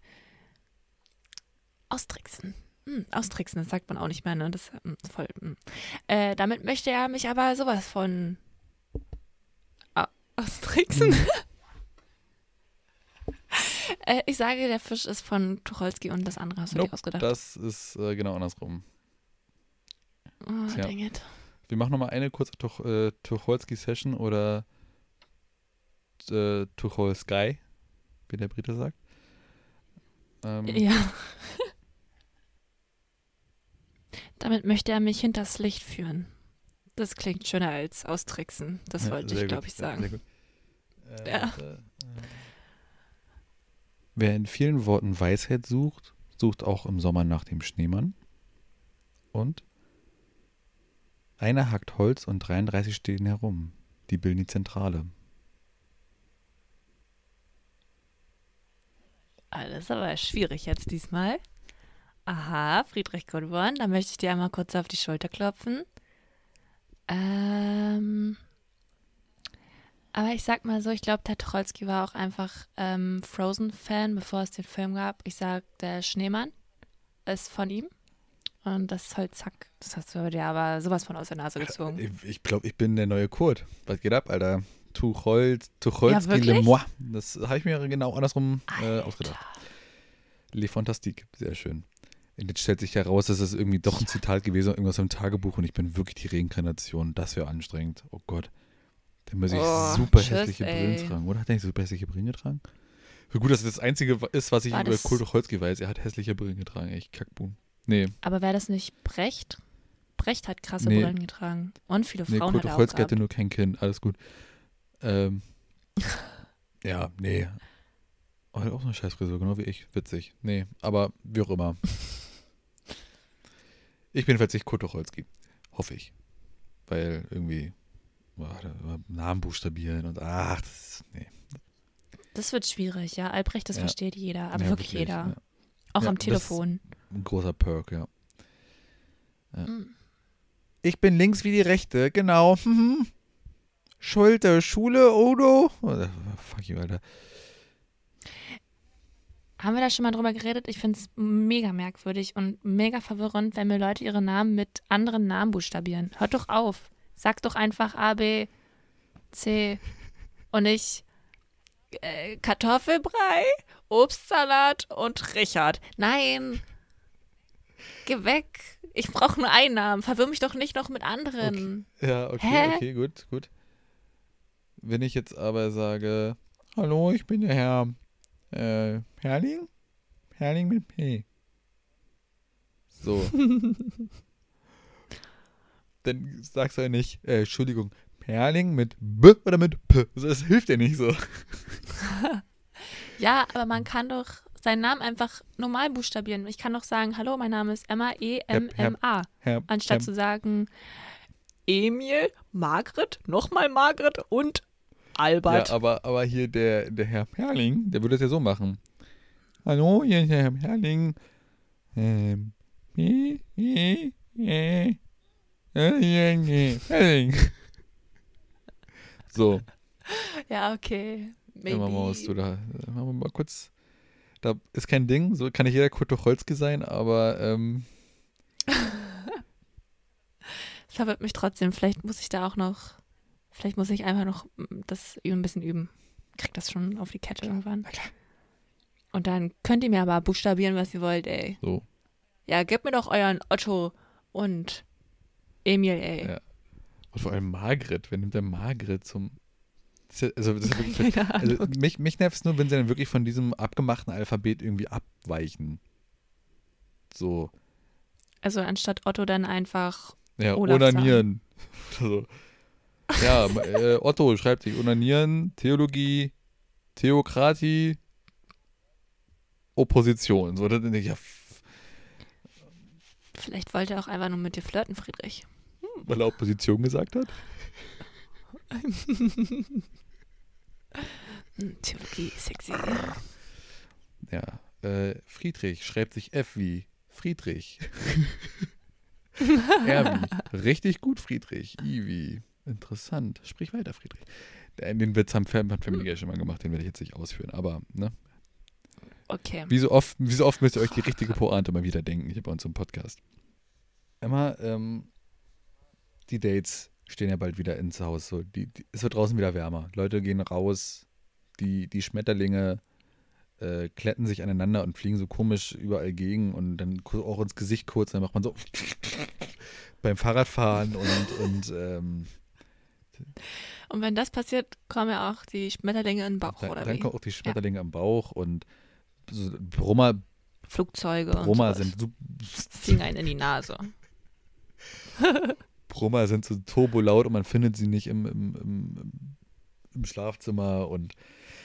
austricksen. Hm, austricksen, das sagt man auch nicht mehr, ne? Das hm, ist voll. Hm. Äh, damit möchte er mich aber sowas von au- austricksen. [LAUGHS] äh, ich sage, der Fisch ist von Tucholsky und das andere hast du Nope, dir ausgedacht. Das ist äh, genau andersrum. oh, tja. dang it. Wir machen nochmal eine kurze Tuch, äh, Tucholsky-Session oder äh, Tucholsky, wie der Brite sagt. Ähm, Ja. Damit möchte er mich hinters Licht führen. Das klingt schöner als austricksen. Das ja, wollte ich, glaube ich, sagen. sehr gut. Äh, [LAUGHS] Ja. warte, äh. Wer in vielen Worten Weisheit sucht, sucht auch im Sommer nach dem Schneemann. Und einer hackt Holz und 33 stehen herum. Die bilden die Zentrale. Alles aber schwierig jetzt diesmal. Aha, Friedrich Gudborn, da möchte ich dir einmal kurz auf die Schulter klopfen. Ähm, aber ich sag mal so, ich glaube, der Tucholsky war auch einfach ähm, Frozen-Fan, bevor es den Film gab. Ich sag, der Schneemann ist von ihm. Und das Holzhack, das hast du dir aber sowas von aus der Nase gezogen. Ich, ich glaube, ich bin der neue Kurt. Was geht ab, Alter? Tucholz, Tucholsky, wirklich? Le Moi. Das habe ich mir genau andersrum äh, ausgedacht. Le Fantastique, sehr schön. Und jetzt stellt sich heraus, dass es irgendwie doch ein Zitat gewesen ist, irgendwas im Tagebuch und ich bin wirklich die Reinkarnation. Das wäre anstrengend. Oh Gott. Dann muss ich Oh, super tschüss, hässliche ey. Brillen tragen. Oder hat er nicht super hässliche Brillen getragen? So gut, dass das das Einzige ist, was ich War über das- Kurt Tucholsky weiß. Er hat hässliche Brillen getragen. Echt Kackboom. Nee, Aber wäre das nicht Brecht? Brecht hat krasse Nee. Brillen getragen. Und viele nee Frauen Kurt hat er auch hatte nur kein Kind. Alles gut. Ähm, [LAUGHS] ja, nee. Oh, er hat auch eine Scheißfrisur, genau wie ich. Witzig. Nee, aber wie auch immer. [LAUGHS] ich bin jedenfalls nicht Kurt Tucholsky. Hoffe ich. Weil irgendwie boah, Namen buchstabieren und ach, das, nee. Das wird schwierig, ja. Albrecht, das Ja. versteht jeder, aber Ja, wirklich, jeder. ja. Auch am Telefon. Ein großer Perk, ja. Mm. Ich bin links wie die rechte, genau. Mhm. [LAUGHS] Schulte, Schule, Odo. Oh, fuck you, Alter. Haben wir da schon mal drüber geredet? Ich finde es mega merkwürdig und mega verwirrend, wenn mir Leute ihre Namen mit anderen Namen buchstabieren. Hört doch auf. Sag doch einfach A, B, C und nicht äh, Kartoffelbrei, Obstsalat und Richard. Nein. Geh weg. Ich brauche nur einen Namen. Verwirr mich doch nicht noch mit anderen. Ja, okay, Hä? okay, gut, gut. Wenn ich jetzt aber sage, hallo, ich bin der Herr äh, Herrling? Herrling mit P. So. [LAUGHS] Dann sagst du ja nicht, äh, Entschuldigung, Perling mit B oder mit P. Also, das hilft ja nicht so. [LAUGHS] Ja, aber man kann doch seinen Namen einfach normal buchstabieren. Ich kann doch sagen, hallo, mein Name ist Emma, E E-M-M-A. Anstatt zu sagen, Emil, Margret, nochmal Margret und Albert. Ja, aber, aber hier der, der Herr Perling, der würde es ja so machen. Hallo, hier ist der Herr Perling. Ähm, äh, äh, äh, äh, äh, Perling. So, Ja, okay. Maybe. immer mal was du da. Machen wir mal kurz. Da ist kein Ding, so kann nicht jeder Kurt Tucholsky sein, aber ähm, [LAUGHS] Das verwirrt mich trotzdem. Vielleicht muss ich da auch noch, vielleicht muss ich einfach noch mm, das üben, ein bisschen üben. Krieg das schon auf die Kette irgendwann. Und dann könnt ihr mir aber buchstabieren, was ihr wollt, ey. so. Ja, gebt mir doch euren Otto und Emil, ey. Ja. Und vor allem Margret, wer nimmt denn Margret zum. Also, das ist ja wirklich, [LAUGHS] Also mich, mich nervt es nur, wenn sie dann wirklich von diesem abgemachten Alphabet irgendwie abweichen. So, Also anstatt Otto dann einfach ja, Olaf onanieren. [LAUGHS] so. Ja, äh, Otto schreibt sich onanieren, Theologie, Theokratie, Opposition. So, dann denke ich, ja, Vielleicht wollte er auch einfach nur mit dir flirten, Friedrich. weil er Opposition gesagt hat. [LAUGHS] Theologie, sexy. Ja. Äh, Friedrich schreibt sich F wie Friedrich. [LAUGHS] R wie richtig gut, Friedrich. I wie interessant. Sprich weiter, Friedrich. Den Witz haben Family ja schon mal gemacht, den werde ich jetzt nicht ausführen. Aber, ne? Okay. Wie so oft, wie so oft müsst ihr euch die richtige Pointe mal wieder denken hier bei uns im Podcast. Emma, ähm, die Dates stehen ja bald wieder ins Haus. So, die, die, es wird draußen wieder wärmer. Leute gehen raus, die, die Schmetterlinge äh, kletten sich aneinander und fliegen so komisch überall gegen und dann auch ins Gesicht kurz, dann macht man so [LAUGHS] beim Fahrradfahren und, und ähm, und wenn das passiert, kommen ja auch die Schmetterlinge in den Bauch, dann, oder dann wie? kommen auch die Schmetterlinge am Bauch und so Brummer, Flugzeuge Brummer sind so, fliegen einen in die Nase. [LAUGHS] Brummer sind so turbolaut und man findet sie nicht im, im, im, im Schlafzimmer und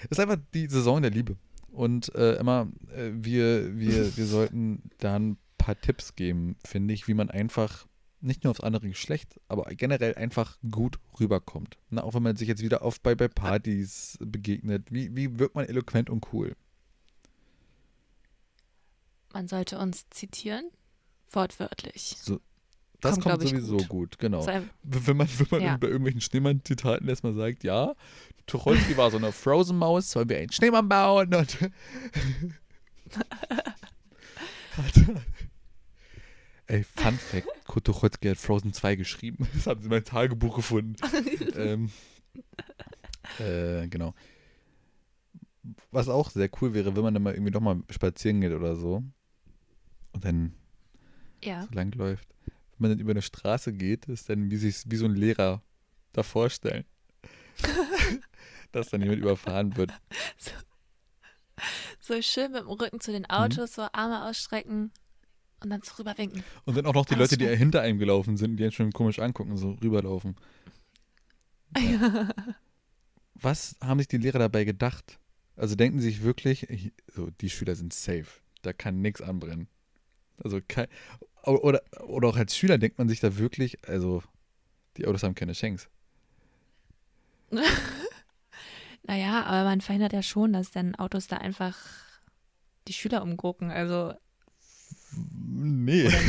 es ist einfach die Saison der Liebe. Und äh, Emma, äh, wir, wir, wir sollten da ein paar Tipps geben, finde ich, wie man einfach nicht nur aufs andere Geschlecht, aber generell einfach gut rüberkommt. Na, auch wenn man sich jetzt wieder oft bei, bei Partys begegnet. Wie, wie wirkt man eloquent und cool? Man sollte uns zitieren, wortwörtlich. So, das Kommt, kommt, sowieso gut, gut. genau. So Wenn man, wenn man Ja. bei irgendwelchen Schneemann-Zitaten erstmal sagt, ja, Tucholsky war so eine Frozen-Maus, sollen wir einen Schneemann bauen? Und [LAUGHS] Hat- Ey, Fun Fact, Kurt Tucholsky hat Frozen 2 geschrieben. [LAUGHS] Das haben sie in meinem Tagebuch gefunden. [LAUGHS] ähm, äh, genau. Was auch sehr cool wäre, wenn man dann mal irgendwie doch mal spazieren geht oder so. Und dann ja. so lang läuft. Wenn man dann über eine Straße geht, ist dann wie sich wie so ein Lehrer da vorstellen. [LAUGHS] dass dann jemand überfahren wird. So schön mit dem Rücken zu den Mhm. Autos, so Arme ausstrecken und dann so rüberwinken. Und dann auch noch die Alles Leute, die hinter einem gelaufen sind, die einen schon komisch angucken, so rüberlaufen. [LAUGHS] Was haben sich die Lehrer dabei gedacht? Also denken sie sich wirklich, ich- so, die Schüler sind safe. Da kann nichts anbrennen. Also kein, oder, oder auch als Schüler denkt man sich da wirklich, also die Autos haben keine Chance. [LAUGHS] Naja, aber man verhindert ja schon, dass dann Autos da einfach die Schüler umgucken, also Nee. [LAUGHS]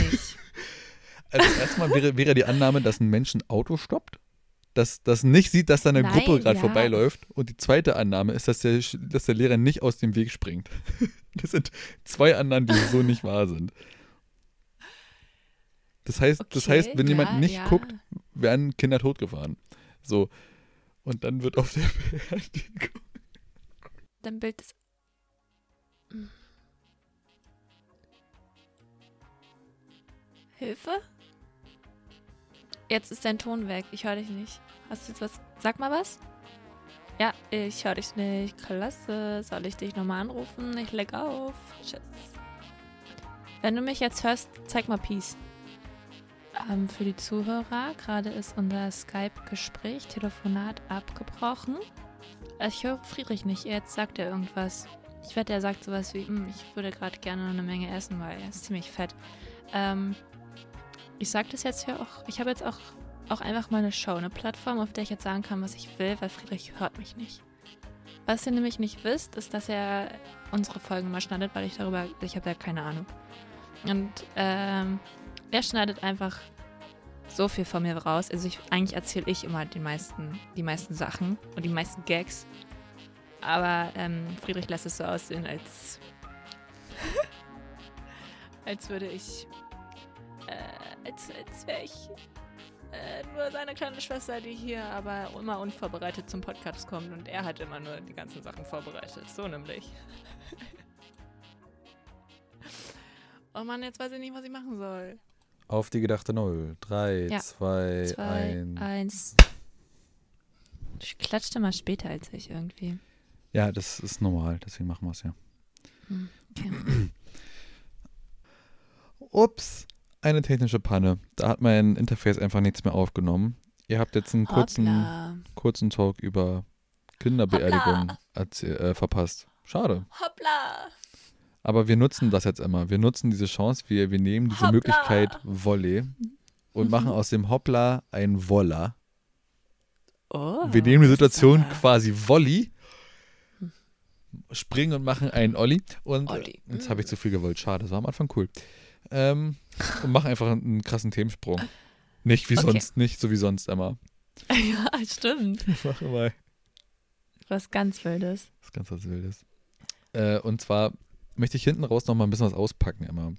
Also erstmal wäre, wäre die Annahme, dass ein Mensch ein Auto stoppt, dass das nicht sieht, dass da eine Nein, Gruppe gerade ja. vorbeiläuft. Und die zweite Annahme ist, dass der, dass der Lehrer nicht aus dem Weg springt. [LAUGHS] Das sind zwei Annahmen, die so nicht wahr sind. Das heißt, das Okay, heißt, wenn ja, jemand nicht ja. guckt, werden Kinder totgefahren. So. Und dann wird auf der [LAUGHS] Beerdigung. Dann Bild des. Hilfe? Jetzt ist dein Ton weg. Ich höre dich nicht. Hast du jetzt was? Sag mal was. Ja, ich höre dich nicht. Klasse. Soll ich dich nochmal anrufen? Ich leg auf. Tschüss. Wenn du mich jetzt hörst, zeig mal Peace. Ähm, für die Zuhörer, gerade ist unser Skype-Gespräch, Telefonat abgebrochen. Ich höre Friedrich nicht. Jetzt sagt er irgendwas. Ich wette, er sagt sowas wie, "Hm, ich würde gerade gerne eine Menge essen, weil er ist ziemlich fett. Ähm, ich sage das jetzt hier auch. Ich habe jetzt auch, auch einfach mal eine Show, eine Plattform, auf der ich jetzt sagen kann, was ich will, weil Friedrich hört mich nicht. Was ihr nämlich nicht wisst, ist, dass er unsere Folgen mal schneidet, weil ich darüber, ich habe ja keine Ahnung. Und ähm, er schneidet einfach so viel von mir raus. Also ich, eigentlich erzähle ich immer den meisten, die meisten Sachen und die meisten Gags. Aber ähm, Friedrich lässt es so aussehen, als, [LAUGHS] als würde ich, als, als wäre ich äh, nur seine kleine Schwester, die hier aber immer unvorbereitet zum Podcast kommt und er hat immer nur die ganzen Sachen vorbereitet. So nämlich. [LAUGHS] oh Mann, jetzt weiß ich nicht, was ich machen soll. Auf die gedachte Null. Drei, Ja. zwei, Zwei, ein. eins. Ich klatschte mal später als ich irgendwie. Ja, das ist normal, deswegen machen wir es ja. Hm, Okay. [CLEARS THROAT] Ups, eine technische Panne. Da hat mein Interface einfach nichts mehr aufgenommen. Ihr habt jetzt einen kurzen, Hoppla. kurzen Talk über Kinderbeerdigung äh, verpasst. Schade. Hoppla. Aber wir nutzen das jetzt immer. Wir nutzen diese Chance. Wir, wir nehmen diese Hoppla. Möglichkeit Volley. und Mhm. machen aus dem Hoppla ein Woller. Oh, Wir nehmen die Situation quasi Volley, springen und machen einen Olli. Und Olli. äh, jetzt habe ich zu viel gewollt. Schade, das war am Anfang cool. Ähm, und machen einfach einen krassen Themensprung. Nicht wie Okay. sonst, nicht so wie sonst immer. [LAUGHS] ja, stimmt. [LAUGHS] Mach mal. Was ganz Wildes. Ist ganz was Wildes. Äh, und zwar möchte ich hinten raus noch mal ein bisschen was auspacken, Emma.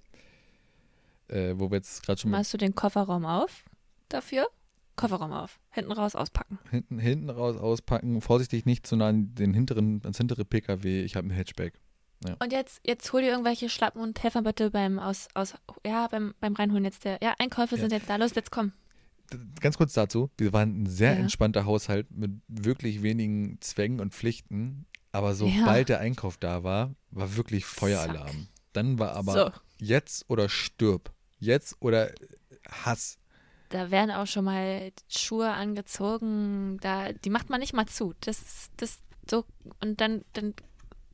Äh, wo wir jetzt gerade schon Machst du den Kofferraum auf dafür? Kofferraum auf. Hinten raus auspacken. hinten, hinten raus auspacken. Vorsichtig nicht zu nah an den hinteren, ans hintere PKW. Ich habe einen Hatchback. Und jetzt, jetzt hol dir irgendwelche Schlappen und bitte beim aus, aus ja, beim, beim Reinholen jetzt der. Ja, Einkäufe Ja. sind jetzt da. Los, jetzt komm. Ganz kurz dazu. Wir waren ein sehr Ja. entspannter Haushalt mit wirklich wenigen Zwängen und Pflichten. Aber sobald der Einkauf da war, war wirklich Feueralarm. Dann war aber so, jetzt oder stirb. Jetzt oder Hass. da werden auch schon mal Schuhe angezogen. Da, die macht man nicht mal zu. Das ist das so und dann, dann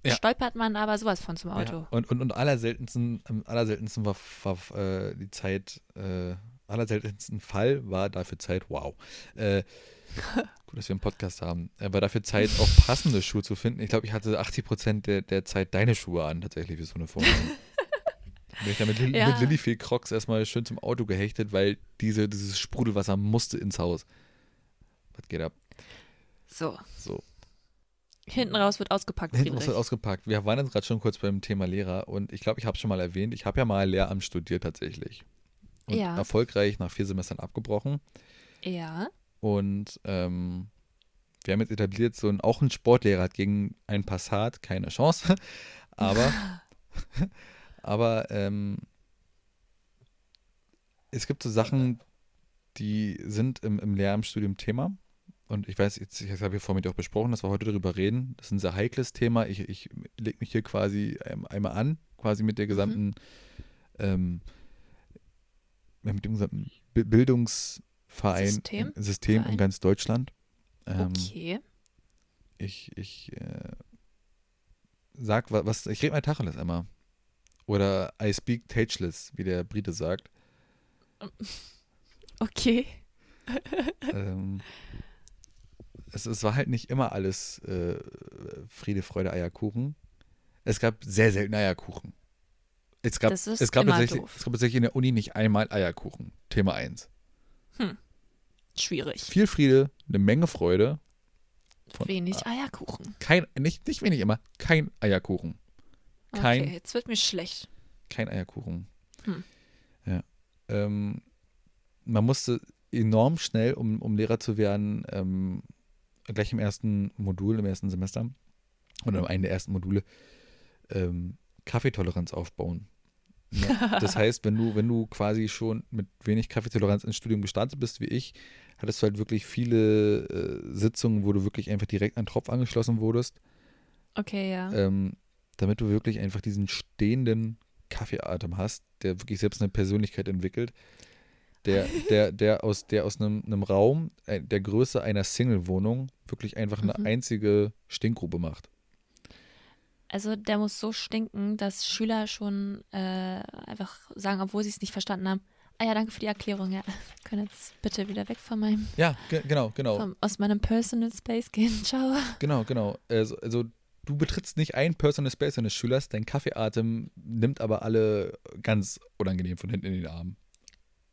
Ja. stolpert man aber sowas von zum Auto. Ja. Und, und, und allerseltensten, am allerseltensten war, war äh, die Zeit, äh, allerseltensten Fall war dafür Zeit, wow. Äh, [LAUGHS] gut, dass wir einen Podcast haben. War dafür Zeit, auch passende Schuhe zu finden. Ich glaube, ich hatte 80 Prozent der, der Zeit deine Schuhe an, tatsächlich, für so eine Vorstellung. [LAUGHS] Bin ich da mit, Lil Ja. mit Lillifee Crocs erstmal schön zum Auto gehechtet, weil diese, dieses Sprudelwasser musste ins Haus. Was geht ab? So, So. Hinten raus wird ausgepackt, Hinten raus wird ausgepackt. Wir waren jetzt gerade schon kurz beim Thema Lehrer und ich glaube, ich habe es schon mal erwähnt. Ich habe ja mal Lehramt studiert tatsächlich. Und Ja. erfolgreich nach vier Semestern abgebrochen. Ja. Und ähm, wir haben jetzt etabliert, so ein, auch ein Sportlehrer hat gegen ein Passat keine Chance. [LAUGHS] Aber, [LAUGHS] aber ähm, es gibt so Sachen, die sind im, im Lehramtsstudium Thema. Und ich weiß, jetzt, ich habe hier vorhin mit dir auch besprochen, dass wir heute darüber reden. Das ist ein sehr heikles Thema. Ich, ich lege mich hier quasi ähm, einmal an, quasi mit der gesamten, ähm, mit dem gesamten Bi- Bildungsverein, System? äh, System in ganz Deutschland. Ähm, Okay. Ich, ich äh, sag, wa- was, ich rede mal Tacheles einmal. Oder I speak Tageless, wie der Brite sagt. [LAUGHS] Okay. ähm, es, es war halt nicht immer alles äh, Friede, Freude, Eierkuchen. Es gab sehr selten Eierkuchen. Es gab, Das ist es, gab tatsächlich, doof. es gab tatsächlich in der Uni nicht einmal Eierkuchen. Thema 1. Schwierig. Viel Friede, eine Menge Freude. Von- Wenig Eierkuchen. Kein, nicht, nicht wenig immer, kein Eierkuchen. Kein- Okay, jetzt wird mir schlecht. Kein Eierkuchen. Hm. Ja. Ähm, man musste enorm schnell, um, um Lehrer zu werden, ähm, gleich im ersten Modul, im ersten Semester oder in einem der ersten Module, ähm, Kaffeetoleranz aufbauen. Ja, das [LAUGHS] heißt, wenn du, wenn du quasi schon mit wenig Kaffeetoleranz ins Studium gestartet bist, wie ich, hattest du halt wirklich viele äh, Sitzungen, wo du wirklich einfach direkt an Tropf angeschlossen wurdest Okay, ja. ähm, damit du wirklich einfach diesen stehenden Kaffeeatem hast, der wirklich selbst eine Persönlichkeit entwickelt, der, der, der aus, der aus einem, einem Raum äh, der Größe einer Single-Wohnung wirklich einfach eine Mhm. einzige Stinkgrube macht. Also der muss so stinken, dass Schüler schon äh, einfach sagen, obwohl sie es nicht verstanden haben, ah ja, danke für die Erklärung, ja. Wir [LAUGHS] können jetzt bitte wieder weg von meinem, Ja, ge genau, genau, vom, aus meinem Personal Space gehen. [LAUGHS] Ciao. genau, genau. Also, also du betrittst nicht ein Personal Space eines Schülers, dein Kaffeeatem nimmt aber alle ganz unangenehm von hinten in den Arm.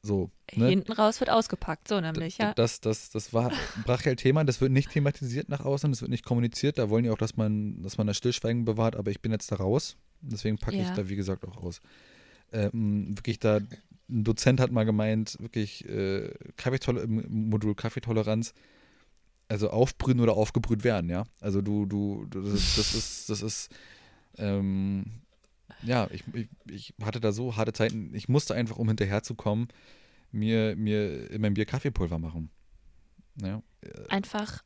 So, ne? Hinten raus wird ausgepackt, so nämlich, ja. Das, das, das war ein Brachial-Thema, das wird nicht thematisiert nach außen, das wird nicht kommuniziert. Da wollen die auch, dass man, dass man das Stillschweigen bewahrt, aber ich bin jetzt da raus. Deswegen packe ich Ja. da, wie gesagt, auch aus. Ähm, wirklich da, ein Dozent hat mal gemeint, wirklich äh, im Modul Kaffeetoleranz, also aufbrühen oder aufgebrüht werden, ja. Also du, du, du das, das ist, das ist, ähm, ja, ich, ich, ich hatte da so harte Zeiten, ich musste einfach, um hinterherzukommen, mir, mir in meinem Bier Kaffeepulver machen. Ja, Einfach,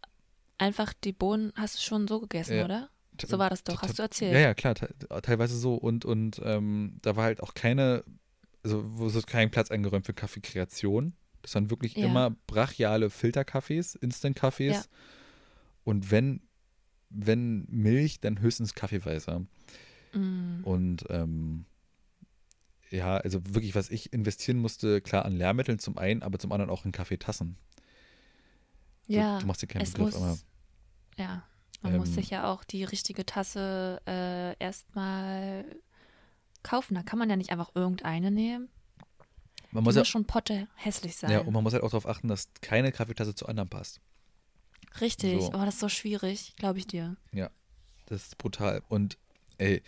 einfach die Bohnen hast du schon so gegessen, Ja. oder? So war das doch, hast du erzählt. Ja, ja, klar, te teilweise so. Und, und ähm, da war halt auch keine, also wo es kein Platz eingeräumt für Kaffeekreation. Das waren wirklich Ja. immer brachiale Filterkaffees, Instant-Kaffees. Ja. Und wenn, wenn Milch, dann höchstens Kaffeeweißer. Mm. Und ähm, ja, also wirklich, was ich investieren musste, klar an Lehrmitteln zum einen, aber zum anderen auch in Kaffeetassen. Ja. Du, du machst dir keinen es Begriff, muss, aber Ja, man muss Ähm, sich ja auch die richtige Tasse äh, erstmal kaufen. Da kann man ja nicht einfach irgendeine nehmen. man Die muss muss ja, schon potte hässlich sein. ja, und man muss halt auch darauf achten, dass keine Kaffeetasse zu anderen passt. Richtig. so. Oh, das ist so schwierig, glaube ich dir. Das ist brutal. Und ey,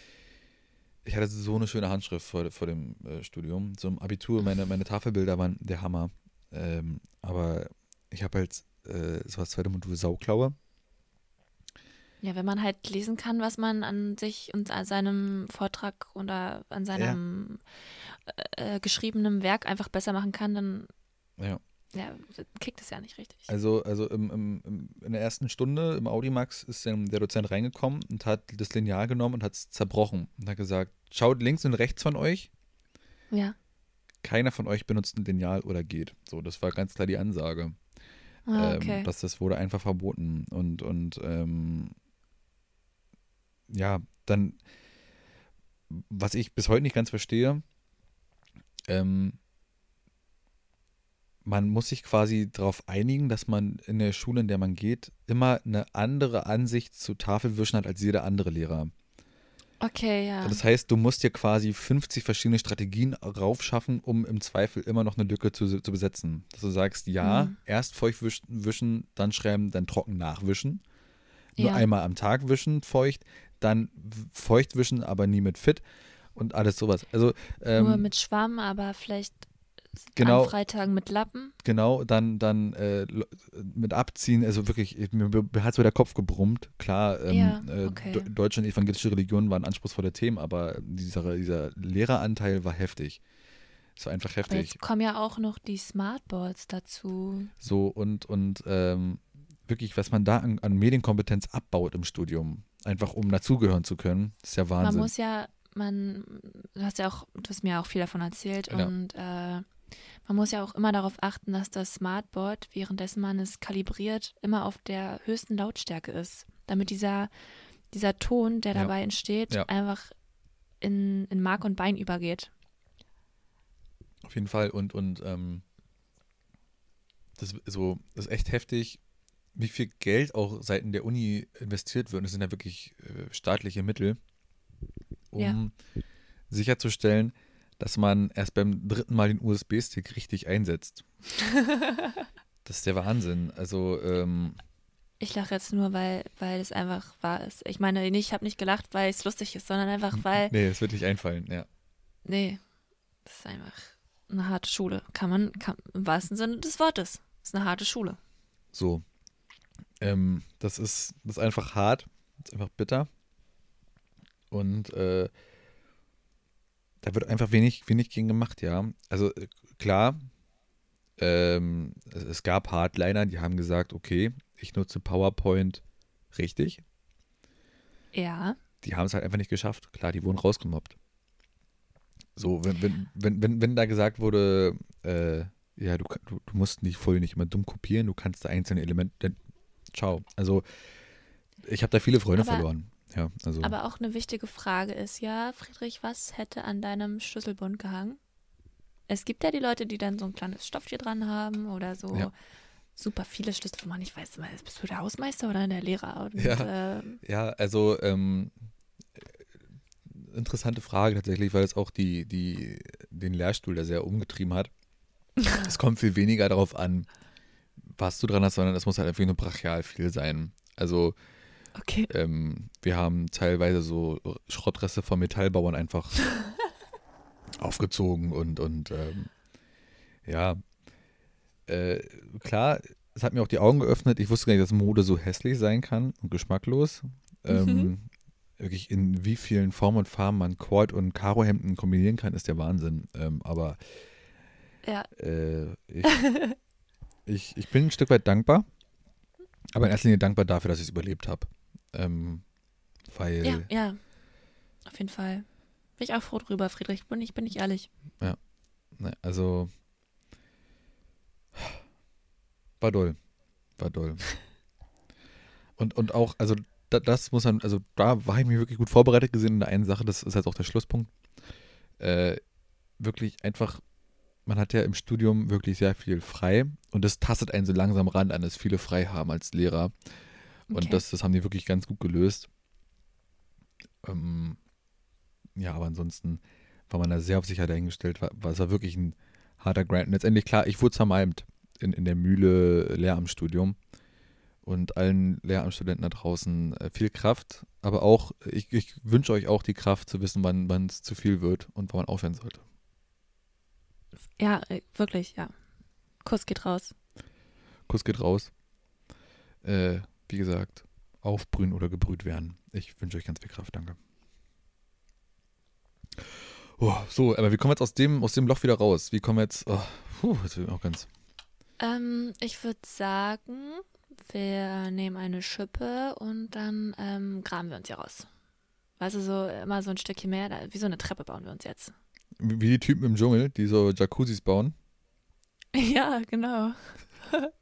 ich hatte so eine schöne Handschrift vor, vor dem äh, Studium. So im Abitur, meine, meine Tafelbilder waren der Hammer. Ähm, aber ich habe halt, äh, das war das zweite Modul Sauklaue. Ja, wenn man halt lesen kann, was man an sich und an seinem Vortrag oder an seinem äh, äh, geschriebenen Werk einfach besser machen kann, dann Ja. Ja, kickt es ja nicht richtig. Also, also im, im, in der ersten Stunde im Audimax ist der Dozent reingekommen und hat das Lineal genommen und hat es zerbrochen und hat gesagt, schaut links und rechts von euch, ja. keiner von euch benutzt ein Lineal oder geht. So, das war ganz klar die Ansage. Ah, okay. ähm, dass das wurde einfach verboten. Und, und ähm, ja, dann, was ich bis heute nicht ganz verstehe, ähm, man muss sich quasi darauf einigen, dass man in der Schule, in der man geht, immer eine andere Ansicht zu Tafelwischen hat als jeder andere Lehrer. okay, ja. Das heißt, du musst dir quasi 50 verschiedene Strategien raufschaffen, um im Zweifel immer noch eine Lücke zu, zu besetzen. Dass du sagst, ja, Mhm. erst feucht wischen, wischen, dann schreiben, dann trocken nachwischen. Nur Ja. einmal am Tag wischen, feucht, dann feucht wischen, aber nie mit Fit und alles sowas. Also ähm, Nur mit Schwamm, aber vielleicht Genau. an Freitagen mit Lappen. genau, dann, dann äh, mit abziehen, also wirklich, mir, hat so der Kopf gebrummt. Klar, ähm, Ja, äh, okay. De- deutsche und evangelische Religion waren anspruchsvolle Themen, aber dieser, dieser Lehreranteil war heftig. Es war einfach Aber heftig. jetzt kommen ja auch noch die Smartboards dazu. So und, und ähm, wirklich, was man da an, an Medienkompetenz abbaut im Studium, einfach um dazugehören zu können, ist ja Man Wahnsinn. muss ja, man, du hast ja auch, du hast mir auch viel davon erzählt Ja. und äh, man muss ja auch immer darauf achten, dass das Smartboard, währenddessen man es kalibriert, immer auf der höchsten Lautstärke ist, damit dieser, dieser Ton, der Ja. dabei entsteht, Ja. einfach in, in Mark und Bein übergeht. Auf jeden Fall. Und, und ähm, das, ist so, das ist echt heftig, wie viel Geld auch seitens der Uni investiert wird. Das sind ja wirklich äh, staatliche Mittel, um Ja. sicherzustellen, dass man erst beim dritten Mal den USB-Stick richtig einsetzt. [LAUGHS] das ist der Wahnsinn. Also, ähm, Ich lache jetzt nur, weil, weil es einfach wahr ist. Ich meine, ich habe nicht gelacht, weil es lustig ist, sondern einfach, weil, nee, das wird nicht einfallen, ja. nee, das ist einfach eine harte Schule. Kann man, kann, im wahrsten Sinne des Wortes. Das ist eine harte Schule. So. Ähm, das ist, das ist einfach hart, das ist einfach bitter. Und äh, da wird einfach wenig, wenig gegen gemacht, ja. Also äh, klar, ähm, es, gab Hardliner, die haben gesagt, okay, ich nutze PowerPoint richtig. Ja. Die haben es halt einfach nicht geschafft. Klar, die wurden rausgemobbt. So, wenn, wenn, wenn, wenn, wenn da gesagt wurde, äh, ja, du, du, du musst nicht voll nicht immer dumm kopieren, du kannst da einzelne Elemente, ciao. Also, ich habe da viele Freunde Aber- verloren. Ja, also, Aber auch eine wichtige Frage ist ja, Friedrich, was hätte an deinem Schlüsselbund gehangen? Es gibt ja die Leute, die dann so ein kleines Stofftier dran haben oder so Ja. super viele Schlüssel, wo man nicht weiß, bist du der Hausmeister oder der Lehrer? Und, Ja. ähm, ja, also, ähm, interessante Frage tatsächlich, weil es auch die, die, den Lehrstuhl da sehr umgetrieben hat. es kommt viel weniger darauf an, was du dran hast, sondern es muss halt einfach nur brachial viel sein. Also, okay. Ähm, wir haben teilweise so Schrottreste von Metallbauern einfach [LAUGHS] aufgezogen und, und ähm, ja, äh, klar, es hat mir auch die Augen geöffnet. Ich wusste gar nicht, dass Mode so hässlich sein kann und geschmacklos. Ähm, Mhm. Wirklich in wie vielen Formen und Farben man Cord- und Karohemden kombinieren kann, ist der Wahnsinn. Ähm, aber Ja. äh, ich, [LAUGHS] ich, ich bin ein Stück weit dankbar, aber in erster Linie dankbar dafür, dass ich es überlebt habe. Ähm, weil, ja, ja. Auf jeden Fall. Bin ich auch froh drüber, Friedrich. Bin ich, bin ich ehrlich. ne, also, war doll. War doll. [LAUGHS] Und, und auch, also, da, das muss man, also, da war ich mir wirklich gut vorbereitet gesehen in der einen Sache, das ist jetzt auch der Schlusspunkt. Äh, wirklich einfach, man hat ja im Studium wirklich sehr viel frei und das tastet einen so langsam ran an, dass viele frei haben als Lehrer. Und Okay. das, das haben die wirklich ganz gut gelöst. Ähm, ja, aber ansonsten war man da sehr auf sich dahingestellt, war, war es war wirklich ein harter Grind. Und letztendlich, klar, ich wurde zermalmt in, in der Mühle Lehramtsstudium. Und allen Lehramtsstudenten da draußen äh, viel Kraft, aber auch, ich, ich wünsche euch auch die Kraft zu wissen, wann wann es zu viel wird und wann man aufhören sollte. Ja, äh, wirklich, ja. Kuss geht raus. Kuss geht raus. Äh, wie gesagt, aufbrühen oder gebrüht werden. Ich wünsche euch ganz viel Kraft, danke. Oh, so, aber wie kommen wir jetzt aus dem, aus dem Loch wieder raus? Wie kommen wir jetzt, oh, puh, jetzt bin ich auch ganz, Ähm, ich würde sagen, wir nehmen eine Schippe und dann ähm, graben wir uns hier raus. Weißt du, so immer so ein Stückchen mehr, da, wie so eine Treppe bauen wir uns jetzt. wie wie die Typen im Dschungel, die so Jacuzzis bauen. [LAUGHS] Ja, genau. [LAUGHS]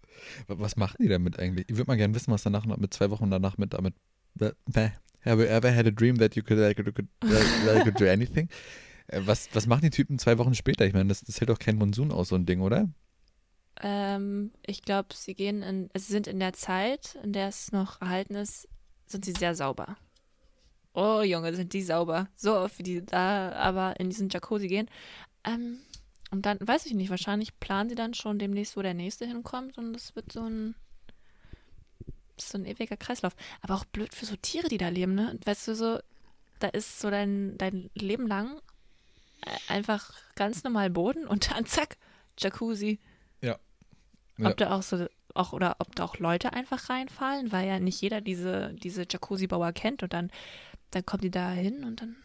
Wa- Was machen die damit eigentlich? Ich würde mal gerne wissen, was danach mit zwei Wochen danach mit damit. Have you ever had a dream that you could, like, you could, like, could do anything? [LAUGHS] Äh, Was, was machen die Typen zwei Wochen später? Ich meine, das, das hält doch kein Monsun aus, so ein Ding, oder? Ähm, ich glaube, sie gehen in, sie sind in der Zeit, in der es noch erhalten ist, sind sie sehr sauber. Oh Junge, sind die sauber. So oft wie die da aber in diesen Jacuzzi gehen. Ähm, und dann, weiß ich nicht, wahrscheinlich planen sie dann schon demnächst, wo der nächste hinkommt und es wird so ein so ein ewiger Kreislauf. Aber auch blöd für so Tiere, die da leben, ne? Weißt du, so, da ist so dein, dein Leben lang äh, einfach ganz normal Boden und dann zack, Jacuzzi. Ja. Ob da auch so, auch, oder ob da auch Leute einfach reinfallen, weil ja nicht jeder diese, diese Jacuzzi-Bauer kennt und dann, dann kommen die da hin und dann.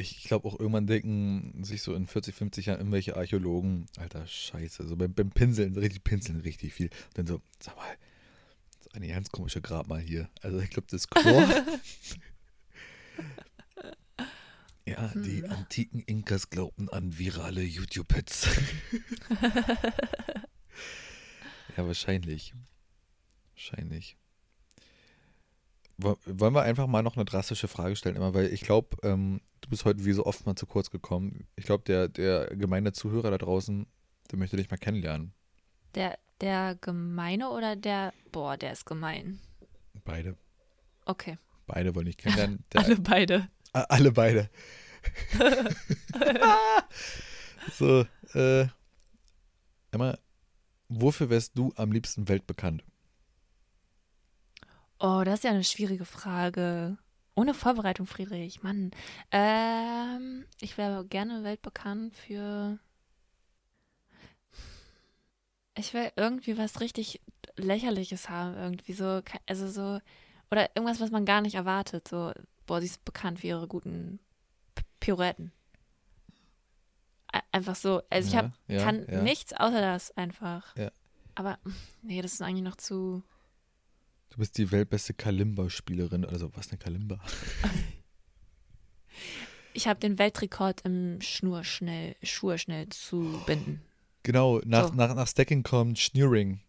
Ich glaube auch irgendwann denken sich so in 40, 50 Jahren irgendwelche Archäologen, alter Scheiße, so beim, beim Pinseln, richtig pinseln richtig viel. Und dann so, sag mal, das ist eine ganz komische Grabmal hier. Also ich glaube, das Chor. [LAUGHS] ja, die antiken Inkas glaubten an virale YouTube-Hits. [LAUGHS] [LAUGHS] ja, wahrscheinlich. Wahrscheinlich. Wo- Wollen wir einfach mal noch eine drastische Frage stellen, immer, weil ich glaube, ähm, du bist heute wie so oft mal zu kurz gekommen. Ich glaube, der, der gemeine Zuhörer da draußen, der möchte dich mal kennenlernen. Der, der gemeine oder der. Boah, der ist gemein. Beide. Okay. Beide wollen dich kennenlernen. Der, [LAUGHS] Alle beide. A- alle beide. [LAUGHS] so, äh, Emma, wofür wärst du am liebsten weltbekannt? Oh, das ist ja eine schwierige Frage. Ohne Vorbereitung, Friedrich. Mann. Ähm, ich wäre gerne weltbekannt für. Ich will irgendwie was richtig Lächerliches haben. Irgendwie so. Also so. Oder irgendwas, was man gar nicht erwartet. So, boah, sie ist bekannt für ihre guten P Pirouetten. Einfach so. Also ich Ja, habe ja, kann ja. nichts außer das einfach. Ja. Aber nee, das ist eigentlich noch zu. Du bist die weltbeste Kalimba-Spielerin. Also, was eine Kalimba? [LAUGHS] Ich habe den Weltrekord im Schnur schnell, Schuhe schnell zu binden. Genau, nach, So. nach, nach Stacking kommt Schneering.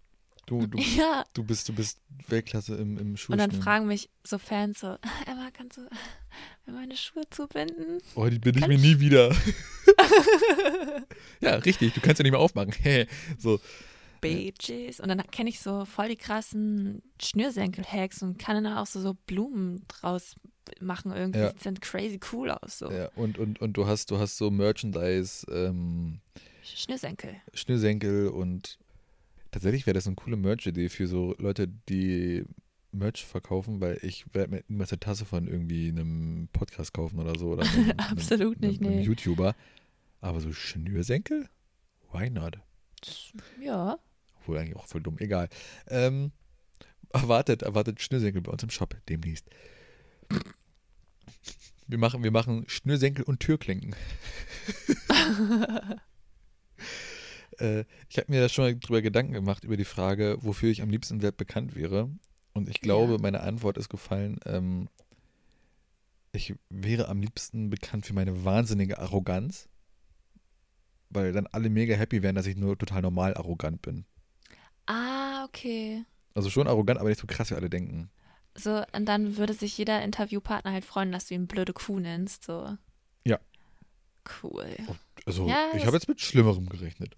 Du, du, [LAUGHS] Ja. du, bist, du bist Weltklasse im, im Und dann fragen mich so Fans so, [LAUGHS] Emma, kannst du mir meine Schuhe zubinden? Oh, die bin ich mir ich- nie wieder. ja, richtig. Du kannst ja nicht mehr aufmachen. so, Bitches. Und dann kenne ich so voll die krassen Schnürsenkel-Hacks und kann dann auch so, so Blumen draus machen. Irgendwie Ja. sieht dann crazy cool aus. So. ja, und, und, und du hast, du hast so Merchandise, ähm, Schnürsenkel. Schnürsenkel und tatsächlich wäre das eine coole Merch-Idee für so Leute, die Merch verkaufen, weil ich werde mir niemals eine Tasse von irgendwie einem Podcast kaufen oder so. Oder [LAUGHS] einem, Absolut einem, nicht, einem nee. YouTuber. Aber so Schnürsenkel? Why not? Ja. Obwohl eigentlich auch voll dumm. Egal. Ähm, erwartet, erwartet Schnürsenkel bei uns im Shop demnächst. Wir machen, wir machen Schnürsenkel und Türklinken. [LAUGHS] äh, ich habe mir da schon mal drüber Gedanken gemacht, über die Frage, wofür ich am liebsten Welt bekannt wäre. Und ich glaube, Ja. meine Antwort ist gefallen, ähm, ich wäre am liebsten bekannt für meine wahnsinnige Arroganz. Weil dann alle mega happy wären, dass ich nur total normal arrogant bin. Ah, okay. Also schon arrogant, aber nicht so krass, wie alle denken. So, und dann würde sich jeder Interviewpartner halt freuen, dass du ihn blöde Kuh nennst. So. Ja. Cool. Also, Ja, ich habe jetzt mit Schlimmerem gerechnet.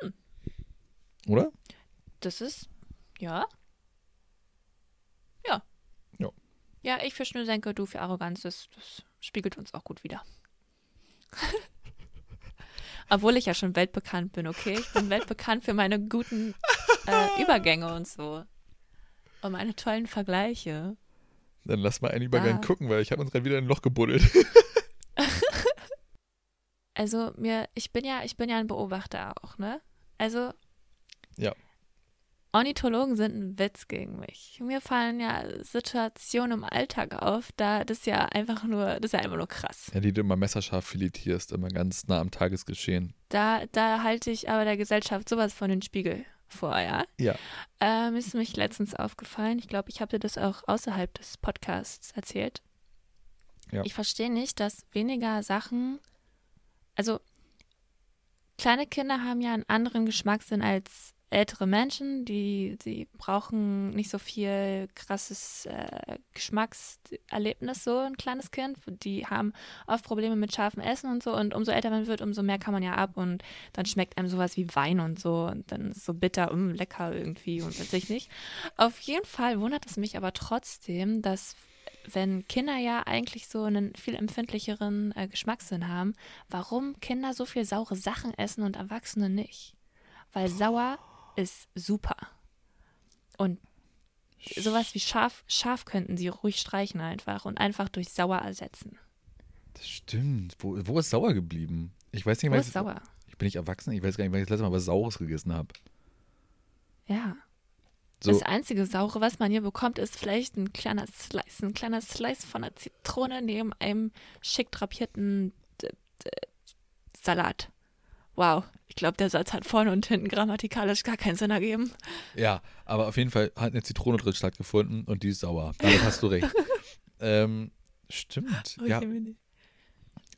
Hm. Oder? Das ist, ja. Ja. Ja. Ja, ich für Schnürsenkel, du für Arroganz, das, das spiegelt uns auch gut wieder. [LAUGHS] Obwohl ich ja schon weltbekannt bin, okay? Ich bin weltbekannt für meine guten äh, [LAUGHS] Übergänge und so. Und meine tollen Vergleiche. Dann lass mal einen Übergang Ja. gucken, weil ich habe uns gerade wieder in ein Loch gebuddelt. [LAUGHS] Also mir, ich bin ja, ich bin ja ein Beobachter auch, ne? Also Ja. Ornithologen sind ein Witz gegen mich. Mir fallen ja Situationen im Alltag auf, da das ja einfach nur, das ist ja einfach nur krass. Ja, die du immer messerscharf filetierst, immer ganz nah am Tagesgeschehen. Da, da halte ich aber der Gesellschaft sowas von den Spiegel vor, ja. Ja. Ähm, ist mich letztens aufgefallen. Ich glaube, ich habe dir das auch außerhalb des Podcasts erzählt. Ja. Ich verstehe nicht, dass weniger Sachen, also kleine Kinder haben ja einen anderen Geschmackssinn als ältere Menschen. Die, die brauchen nicht so viel krasses äh, Geschmackserlebnis, so ein kleines Kind. Die haben oft Probleme mit scharfem Essen und so. Und umso älter man wird, umso mehr kann man ja ab. Und dann schmeckt einem sowas wie Wein und so. Und dann ist es so bitter, um, lecker irgendwie und weiß ich nicht. Auf jeden Fall wundert es mich aber trotzdem, dass wenn Kinder ja eigentlich so einen viel empfindlicheren äh, Geschmackssinn haben, warum Kinder so viel saure Sachen essen und Erwachsene nicht? Weil sauer ist super. Und sowas wie scharf, scharf könnten sie ruhig streichen einfach und einfach durch sauer ersetzen. Das stimmt. Wo, wo ist sauer geblieben? Ich weiß nicht, Wo ist ich, sauer? ich bin nicht erwachsen. Ich weiß gar nicht, wann ich das letzte Mal was Saures gegessen habe. Ja. So, Das einzige Saure, was man hier bekommt, ist vielleicht ein kleiner Slice, ein kleiner Slice von einer Zitrone neben einem schick drapierten d- d- Salat. Wow, ich glaube, der Satz hat vorne und hinten grammatikalisch gar keinen Sinn ergeben. ja, aber auf jeden Fall hat eine Zitrone drin stattgefunden und die ist sauer. Damit hast du recht. [LAUGHS] ähm, stimmt. Oh, ja,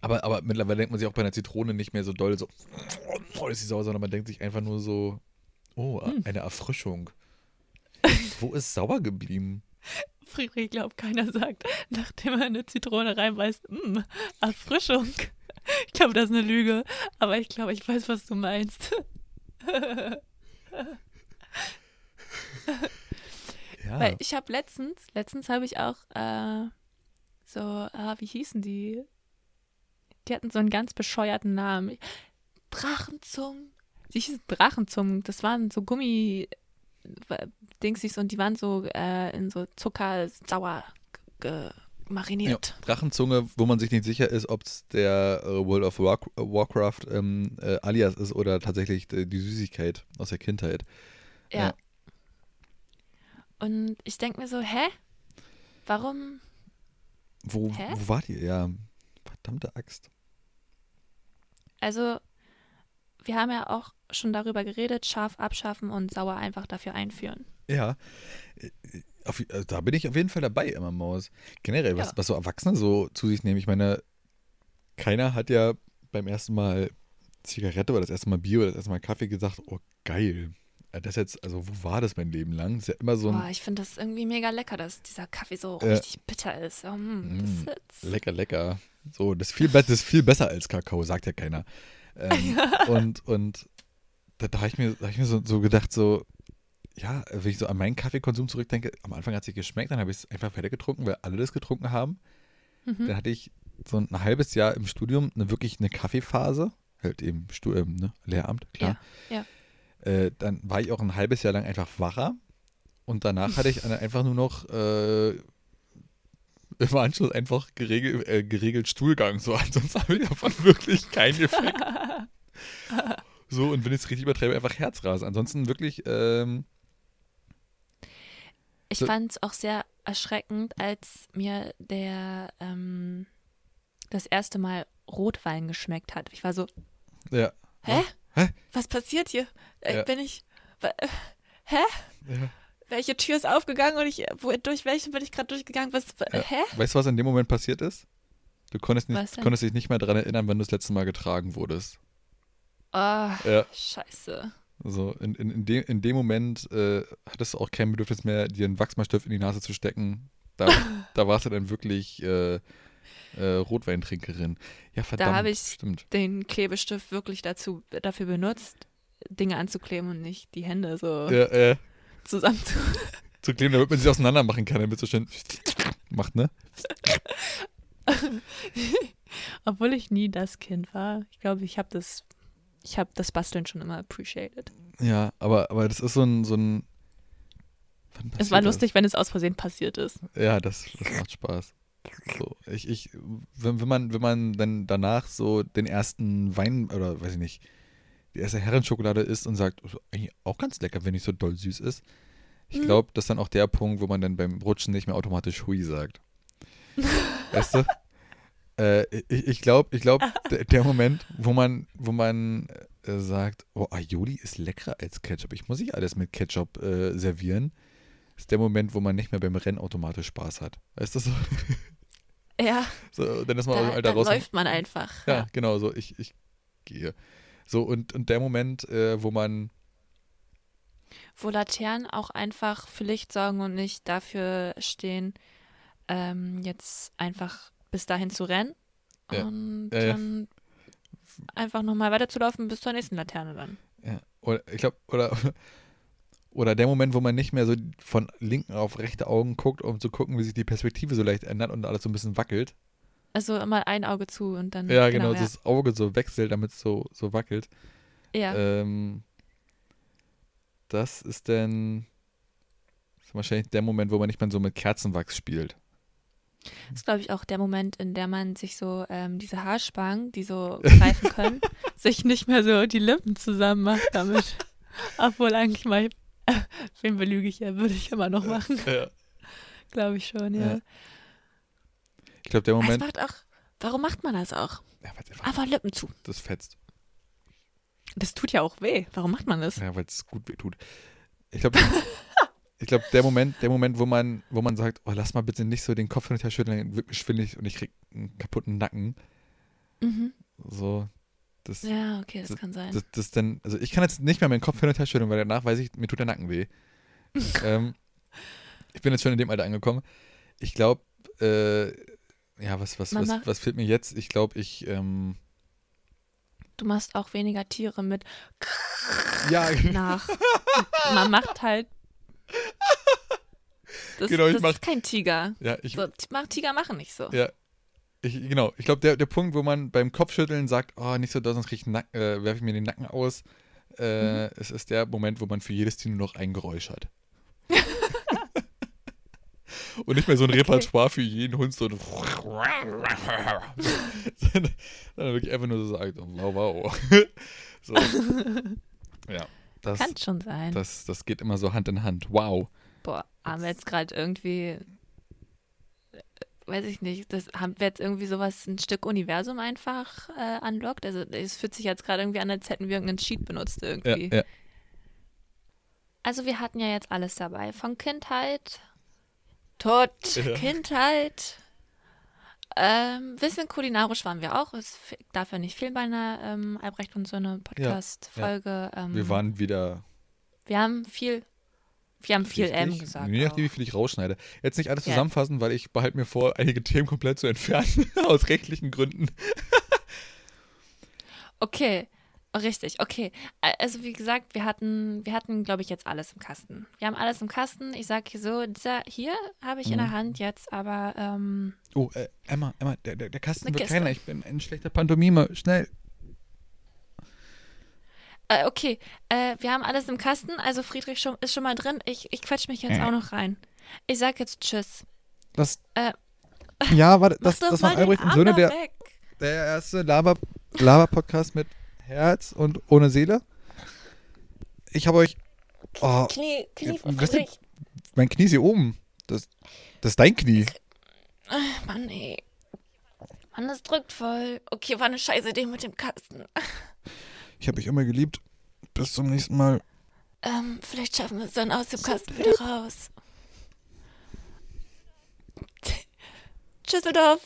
aber, aber mittlerweile denkt man sich auch bei einer Zitrone nicht mehr so doll so, oh, ist die sauer, sondern man denkt sich einfach nur so, oh, Hm. eine Erfrischung. [LAUGHS] Wo ist sauer geblieben? Friedrich glaubt, keiner sagt, nachdem er eine Zitrone reinbeißt, mh, Erfrischung. Ich glaube, das ist eine Lüge, aber ich glaube, ich weiß, was du meinst. Ja. Weil ich habe letztens, letztens habe ich auch äh, so, ah, wie hießen die? Die hatten so einen ganz bescheuerten Namen. Drachenzungen. Die hießen Drachenzungen. Das waren so Gummi äh, Dingsies und die waren so äh, in so Zucker sauer ge- Ja, mariniert. Drachenzunge, wo man sich nicht sicher ist, ob es der äh, World of War Warcraft ähm, äh, Alias ist oder tatsächlich äh, die Süßigkeit aus der Kindheit. Ja. Ja. Und ich denke mir so, hä? Warum? Wo, Hä? wo wart ihr? Ja, verdammte Axt. Also, wir haben ja auch schon darüber geredet, scharf abschaffen und sauer einfach dafür einführen. Ja, äh, auf, äh, da bin ich auf jeden Fall dabei, Emma Maus. Generell, was, Ja. was so Erwachsene so zu sich nehmen. Ich meine, keiner hat ja beim ersten Mal Zigarette oder das erste Mal Bier oder das erste Mal Kaffee gesagt, oh geil. Äh, Das jetzt, also wo war das mein Leben lang? Das ist ja immer so ein Boah, ich finde das irgendwie mega lecker, dass dieser Kaffee so Äh, richtig bitter ist. Oh, mm, das mm, ist Lecker, lecker. So, das ist viel, das ist viel besser als Kakao, sagt ja keiner. Ähm, [LAUGHS] und, und da, da habe ich mir, da hab ich mir so, so gedacht, so, ja, wenn ich so an meinen Kaffeekonsum zurückdenke, am Anfang hat es sich geschmeckt, dann habe ich es einfach fertig getrunken, weil alle das getrunken haben. Mhm. Dann hatte ich so ein halbes Jahr im Studium eine wirklich eine Kaffeephase, halt eben Stu ähm, ne, Lehramt, klar. Ja, Äh, dann war ich auch ein halbes Jahr lang einfach wacher und danach hatte ich [LAUGHS] einfach nur noch äh, im Anschluss einfach geregelt, äh, geregelt Stuhlgang. So, [LAUGHS] ansonsten habe ich davon wirklich keinen Effekt. [LAUGHS] So, und wenn ich es richtig übertreibe, einfach Herzrasen. Ansonsten wirklich, ähm, Ich So- fand es auch sehr erschreckend, als mir der ähm, das erste Mal Rotwein geschmeckt hat. Ich war so, ja. hä? Hä? Was passiert hier? Äh, Ja. Bin ich, äh, hä? ja. Welche Tür ist aufgegangen und ich, wo, durch welche bin ich gerade durchgegangen? Was, hä? Weißt du, was in dem Moment passiert ist? Du konntest, nicht, konntest dich nicht mehr daran erinnern, wann du das letzte Mal getragen wurdest. Oh, Ja. scheiße. So, in, in, in, dem, in dem Moment äh, hattest du auch kein Bedürfnis mehr, dir einen Wachsmalstift in die Nase zu stecken. Da, [LAUGHS] da warst du dann wirklich, äh, äh, Rotweintrinkerin. Ja, verdammt. habe ich- Stimmt. Den Klebestift wirklich dazu, dafür benutzt, Dinge anzukleben und nicht die Hände so Ja, äh, zusammen zu. [LAUGHS] zu kleben, damit man sie auseinander machen kann, damit so schön [LAUGHS] macht, ne? Obwohl ich nie das Kind war. Ich glaube, ich habe das, ich habe das Basteln schon immer appreciated. Ja, aber, aber das ist so ein, so ein Es war passiert das? lustig, wenn es aus Versehen passiert ist. Ja, das, das macht Spaß. So, ich, ich, wenn, wenn man, wenn man dann danach so den ersten Wein oder weiß ich nicht, die erste Herrenschokolade isst und sagt, "Ist eigentlich auch ganz lecker, wenn nicht so doll süß ist. Ich Mhm. glaube, das ist dann auch der Punkt, wo man dann beim Rutschen nicht mehr automatisch Hui sagt. [LAUGHS] weißt du? Äh, ich ich glaube, ich glaub, [LAUGHS] der, Moment, wo man, wo man äh, sagt, oh, Aioli ist leckerer als Ketchup. Ich muss nicht alles mit Ketchup äh, servieren. Ist der Moment, wo man nicht mehr beim Rennen automatisch Spaß hat. Weißt du so? Ja, [LAUGHS] so dann ist man da, dem Alter dann raus. läuft man einfach. Ja, genau, so ich, ich gehe. So, und, und der Moment, äh, wo man, Wo Laternen auch einfach für Licht sorgen und nicht dafür stehen, ähm, jetzt einfach bis dahin zu rennen Ja. und Ja, ja. dann einfach nochmal weiterzulaufen bis zur nächsten Laterne dann. ja, oder ich glaube, oder, [LAUGHS] oder der Moment, wo man nicht mehr so von linken auf rechte Augen guckt, um zu gucken, wie sich die Perspektive so leicht ändert und alles so ein bisschen wackelt. Also immer ein Auge zu und dann. Ja, genau, ja. das Auge so wechselt, damit es so, so wackelt. ja. Ähm, das ist dann wahrscheinlich der Moment, wo man nicht mehr so mit Kerzenwachs spielt. Das ist, glaube ich, auch der Moment, in der man sich so ähm, diese Haarspangen, die so greifen können, [LAUGHS] sich nicht mehr so die Lippen zusammen macht damit. Obwohl eigentlich mal, [LAUGHS] wen belüge ich ja, würde ich immer noch machen. Ja. Glaube ich schon, ja. Ja. Ich glaube, der Es Moment. macht auch, warum macht man das auch? Ja, weil's einfach, Einfach Lippen zu. das fetzt. Das tut ja auch weh. Warum macht man das? Ja, weil es gut weh tut. Ich glaube, [LAUGHS] ich glaube, der Moment, der Moment, wo man, wo man sagt, oh, lass mal bitte nicht so den Kopf hin und her schütteln, dann wird mir schwindelig und ich krieg einen kaputten Nacken. Mhm. So, das, Ja, okay, das kann sein. das, das dann, also ich kann jetzt nicht mehr meinen Kopf hin und her schütteln, weil danach weiß ich, mir tut der Nacken weh. [LAUGHS] ähm, ich bin jetzt schon in dem Alter angekommen. Ich glaube, äh, ja, was, was, Man was, was fehlt mir jetzt? Ich glaube, ich, ähm, Du machst auch weniger Tiere mit ja, [LAUGHS] nach. man macht halt. [LAUGHS] Das, Genau, ich das mach- ist kein Tiger. ja, ich, So, Tiger machen nicht so. Ja. Ich, genau, ich glaube, der, der Punkt, wo man beim Kopfschütteln sagt, oh, nicht so doll, sonst krieg ich Nack- äh, werfe ich mir den Nacken aus, äh, es ist der Moment, wo man für jedes Tier nur noch ein Geräusch hat. [LAUGHS] Und nicht mehr so ein Repertoire für jeden Hund, so ein sondern [LAUGHS] sondern wirklich einfach nur so sagt, wow, wow. so. Ja, das, Kann schon sein. das, das geht immer so Hand in Hand. Wow. Boah, haben wir jetzt gerade irgendwie, äh, weiß ich nicht, das haben wir jetzt irgendwie sowas, ein Stück Universum einfach äh, unlockt? Also es fühlt sich jetzt gerade irgendwie an, als hätten wir irgendeinen Cheat benutzt Ja, irgendwie. ja. Also wir hatten ja jetzt alles dabei, von Kindheit, Tod, Ja. Kindheit. Ähm, bisschen kulinarisch waren wir auch. Es darf ja nicht fehlen bei einer ähm, Albrecht und so eine Podcast-Folge. Ähm, Wir waren wieder wir haben viel, wir haben viel M Richtig. gesagt. Je nachdem, wie viel ich rausschneide. Jetzt nicht alles Ja. zusammenfassen, weil ich behalte mir vor, einige Themen komplett zu entfernen, [LAUGHS] aus rechtlichen Gründen. Okay, richtig, okay. Also wie gesagt, wir hatten, wir hatten, glaube ich, jetzt alles im Kasten. Wir haben alles im Kasten. Ich sage hier so, dieser hier habe ich in der Mhm. Hand jetzt, aber ähm, Oh, äh, Emma, Emma, der, der, der Kasten wird Kiste. kleiner. Ich bin ein schlechter Pantomime. Schnell. äh, okay, äh, wir haben alles im Kasten. Also Friedrich schon, ist schon mal drin. Ich, ich quatsch mich jetzt Äh. auch noch rein. Ich sag jetzt Tschüss. Das. Äh, ja, warte, [LAUGHS] das, das mal war Albrecht und Söhne, der, der erste Lava- Lava-Podcast mit Herz und ohne Seele. Ich habe euch. Oh, Knie, Knie Friedrich. mein Knie ist hier oben. Das, das ist dein Knie. Mann, ey. Mann, das drückt voll. Okay, war eine scheiße Idee mit dem Kasten. Ich habe dich immer geliebt. Bis zum nächsten Mal. Ähm, vielleicht schaffen wir es dann aus dem Kasten wieder raus. [LAUGHS] Tschüsseldorf.